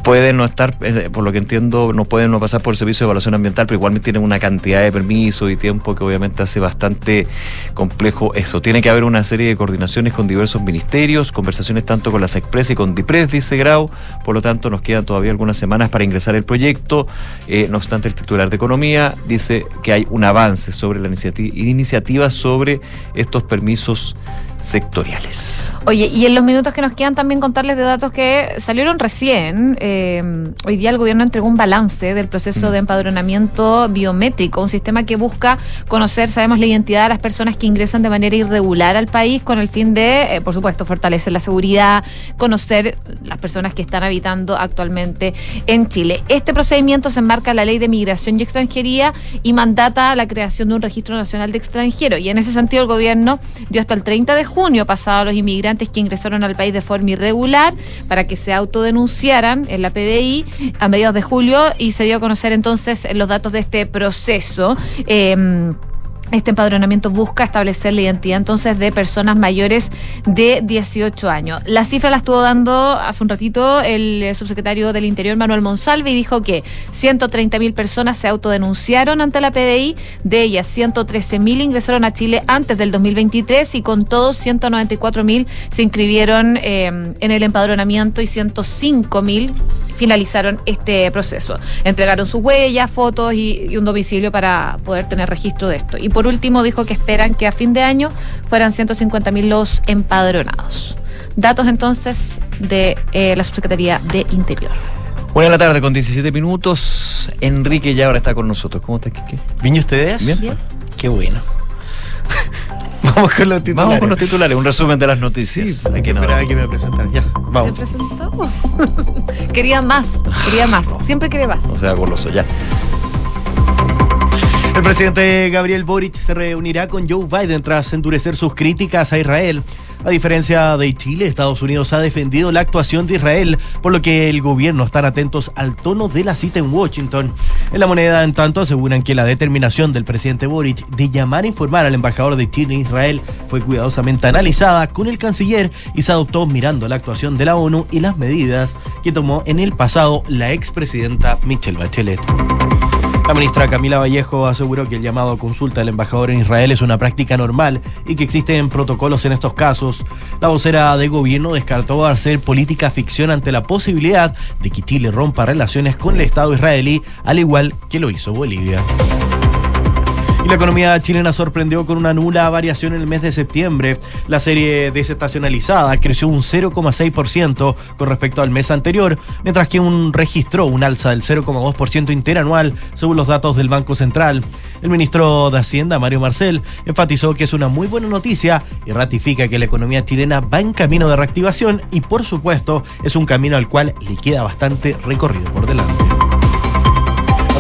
pueden no estar, eh, por lo que entiendo, no pueden no pasar por el servicio de evaluación ambiental, pero igualmente tienen una cantidad de permisos y tiempo que obviamente hace bastante complejo eso. Tiene que haber una serie de coordinaciones con diversos ministerios, conversaciones tanto con las Express y con DIPRES, dice Grau, por lo tanto nos quedan todavía algunas semanas para ingresar el proyecto. Eh, no obstante, el titular de Economía dice que hay un avance sobre la iniciativa, iniciativa sobre estos permisos sectoriales. Oye, y en los minutos que nos quedan también contarles de datos que salieron recién. Eh, hoy día el gobierno entregó un balance del proceso de empadronamiento biométrico, un sistema que busca conocer, sabemos, la identidad de las personas que ingresan de manera irregular al país con el fin de, eh, por supuesto, fortalecer la seguridad, conocer las personas que están habitando actualmente en Chile. Este procedimiento se enmarca en la ley de migración y extranjería y mandata la creación de un registro nacional de extranjeros. Y en ese sentido el gobierno dio hasta el 30 de junio pasado a los inmigrantes que ingresaron al país de forma irregular para que se autodenunciaran en la PDI a mediados de julio y se dio a conocer entonces los datos de este proceso. Eh, este empadronamiento busca establecer la identidad entonces de personas mayores de 18 años. La cifra la estuvo dando hace un ratito el eh, subsecretario del Interior Manuel Monsalve y dijo que 130 mil personas se autodenunciaron ante la PDI, de ellas 113 mil ingresaron a Chile antes del 2023 y con todos 194 mil se inscribieron eh, en el empadronamiento y 105 mil finalizaron este proceso. Entregaron sus huellas, fotos y, un domicilio para poder tener registro de esto. Por último dijo que esperan que a fin de año fueran 150 mil los empadronados. Datos entonces de eh, la Subsecretaría de Interior. Buena la tarde con 17 minutos. Enrique ya ahora está con nosotros. ¿Cómo estás, Kike? ¿Bien ustedes? Bien. Bien. Qué bueno. Vamos con los titulares. Vamos con los titulares, un resumen de las noticias. Aquí en Esperaba que me presentaran. Ya, ¿Te vamos. presentamos? quería más, quería más. Siempre quiere más. O sea, goloso, ya. El presidente Gabriel Boric se reunirá con Joe Biden tras endurecer sus críticas a Israel. A diferencia de Chile, Estados Unidos ha defendido la actuación de Israel, por lo que el gobierno están atentos al tono de la cita en Washington. En la moneda, en tanto, aseguran que la determinación del presidente Boric de llamar a informar al embajador de Chile en Israel fue cuidadosamente analizada con el canciller y se adoptó mirando la actuación de la ONU y las medidas que tomó en el pasado la expresidenta Michelle Bachelet. La ministra Camila Vallejo aseguró que el llamado a consulta del embajador en Israel es una práctica normal y que existen protocolos en estos casos. La vocera de gobierno descartó hacer política ficción ante la posibilidad de que Chile rompa relaciones con el Estado israelí, al igual que lo hizo Bolivia. Y la economía chilena sorprendió con una nula variación en el mes de septiembre. La serie desestacionalizada creció un 0,6% con respecto al mes anterior, mientras que un registró un alza del 0,2% interanual, según los datos del Banco Central. El ministro de Hacienda, Mario Marcel, enfatizó que es una muy buena noticia y ratifica que la economía chilena va en camino de reactivación y, por supuesto, es un camino al cual le queda bastante recorrido por delante.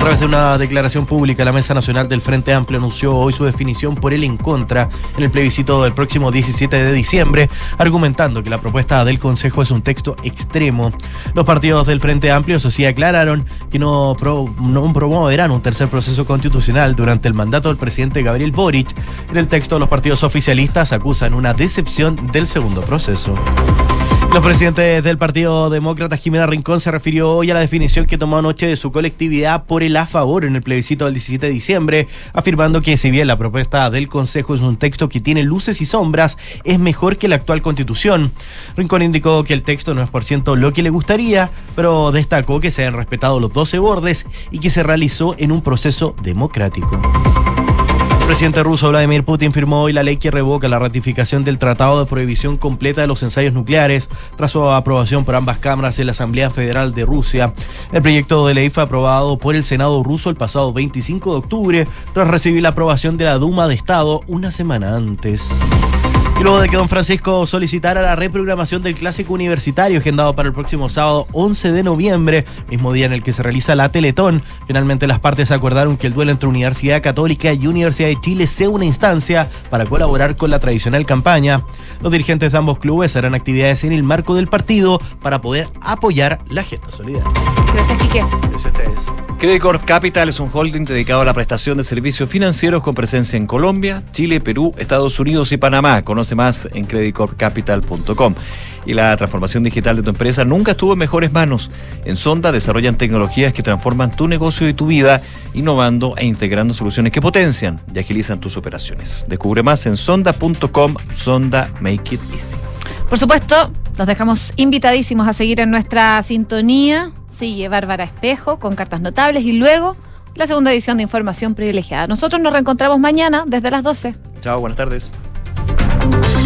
A través de una declaración pública, la Mesa Nacional del Frente Amplio anunció hoy su definición por el en contra en el plebiscito del próximo 17 de diciembre, argumentando que la propuesta del Consejo es un texto extremo. Los partidos del Frente Amplio, eso sí, aclararon que no, no promoverán un tercer proceso constitucional durante el mandato del presidente Gabriel Boric. En el texto, los partidos oficialistas acusan una decepción del segundo proceso. Los presidentes del Partido Demócrata, Jimena Rincón, se refirió hoy a la definición que tomó anoche de su colectividad por el a favor en el plebiscito del 17 de diciembre, afirmando que si bien la propuesta del Consejo es un texto que tiene luces y sombras, es mejor que la actual constitución. Rincón indicó que el texto no es por ciento lo que le gustaría, pero destacó que se han respetado los 12 bordes y que se realizó en un proceso democrático. El presidente ruso Vladimir Putin firmó hoy la ley que revoca la ratificación del Tratado de Prohibición Completa de los Ensayos Nucleares tras su aprobación por ambas cámaras en la Asamblea Federal de Rusia. El proyecto de ley fue aprobado por el Senado ruso el pasado 25 de octubre tras recibir la aprobación de la Duma de Estado una semana antes. Y luego de que don Francisco solicitara la reprogramación del clásico universitario agendado para el próximo sábado 11 de noviembre, mismo día en el que se realiza la Teletón, finalmente las partes acordaron que el duelo entre Universidad Católica y Universidad de Chile sea una instancia para colaborar con la tradicional campaña. Los dirigentes de ambos clubes harán actividades en el marco del partido para poder apoyar la gesta solidaria. Gracias, Quique. Gracias a ustedes. Credit Corp Capital es un holding dedicado a la prestación de servicios financieros con presencia en Colombia, Chile, Perú, Estados Unidos y Panamá. Conoce más en creditcorpcapital.com. Y la transformación digital de tu empresa nunca estuvo en mejores manos. En Sonda desarrollan tecnologías que transforman tu negocio y tu vida, innovando e integrando soluciones que potencian y agilizan tus operaciones. Descubre más en sonda.com. Sonda Make It Easy. Por supuesto, los dejamos invitadísimos a seguir en nuestra sintonía. Sigue Bárbara Espejo con cartas notables y luego la segunda edición de Información Privilegiada. Nosotros nos reencontramos mañana desde las 12. Chao, buenas tardes. Thank you.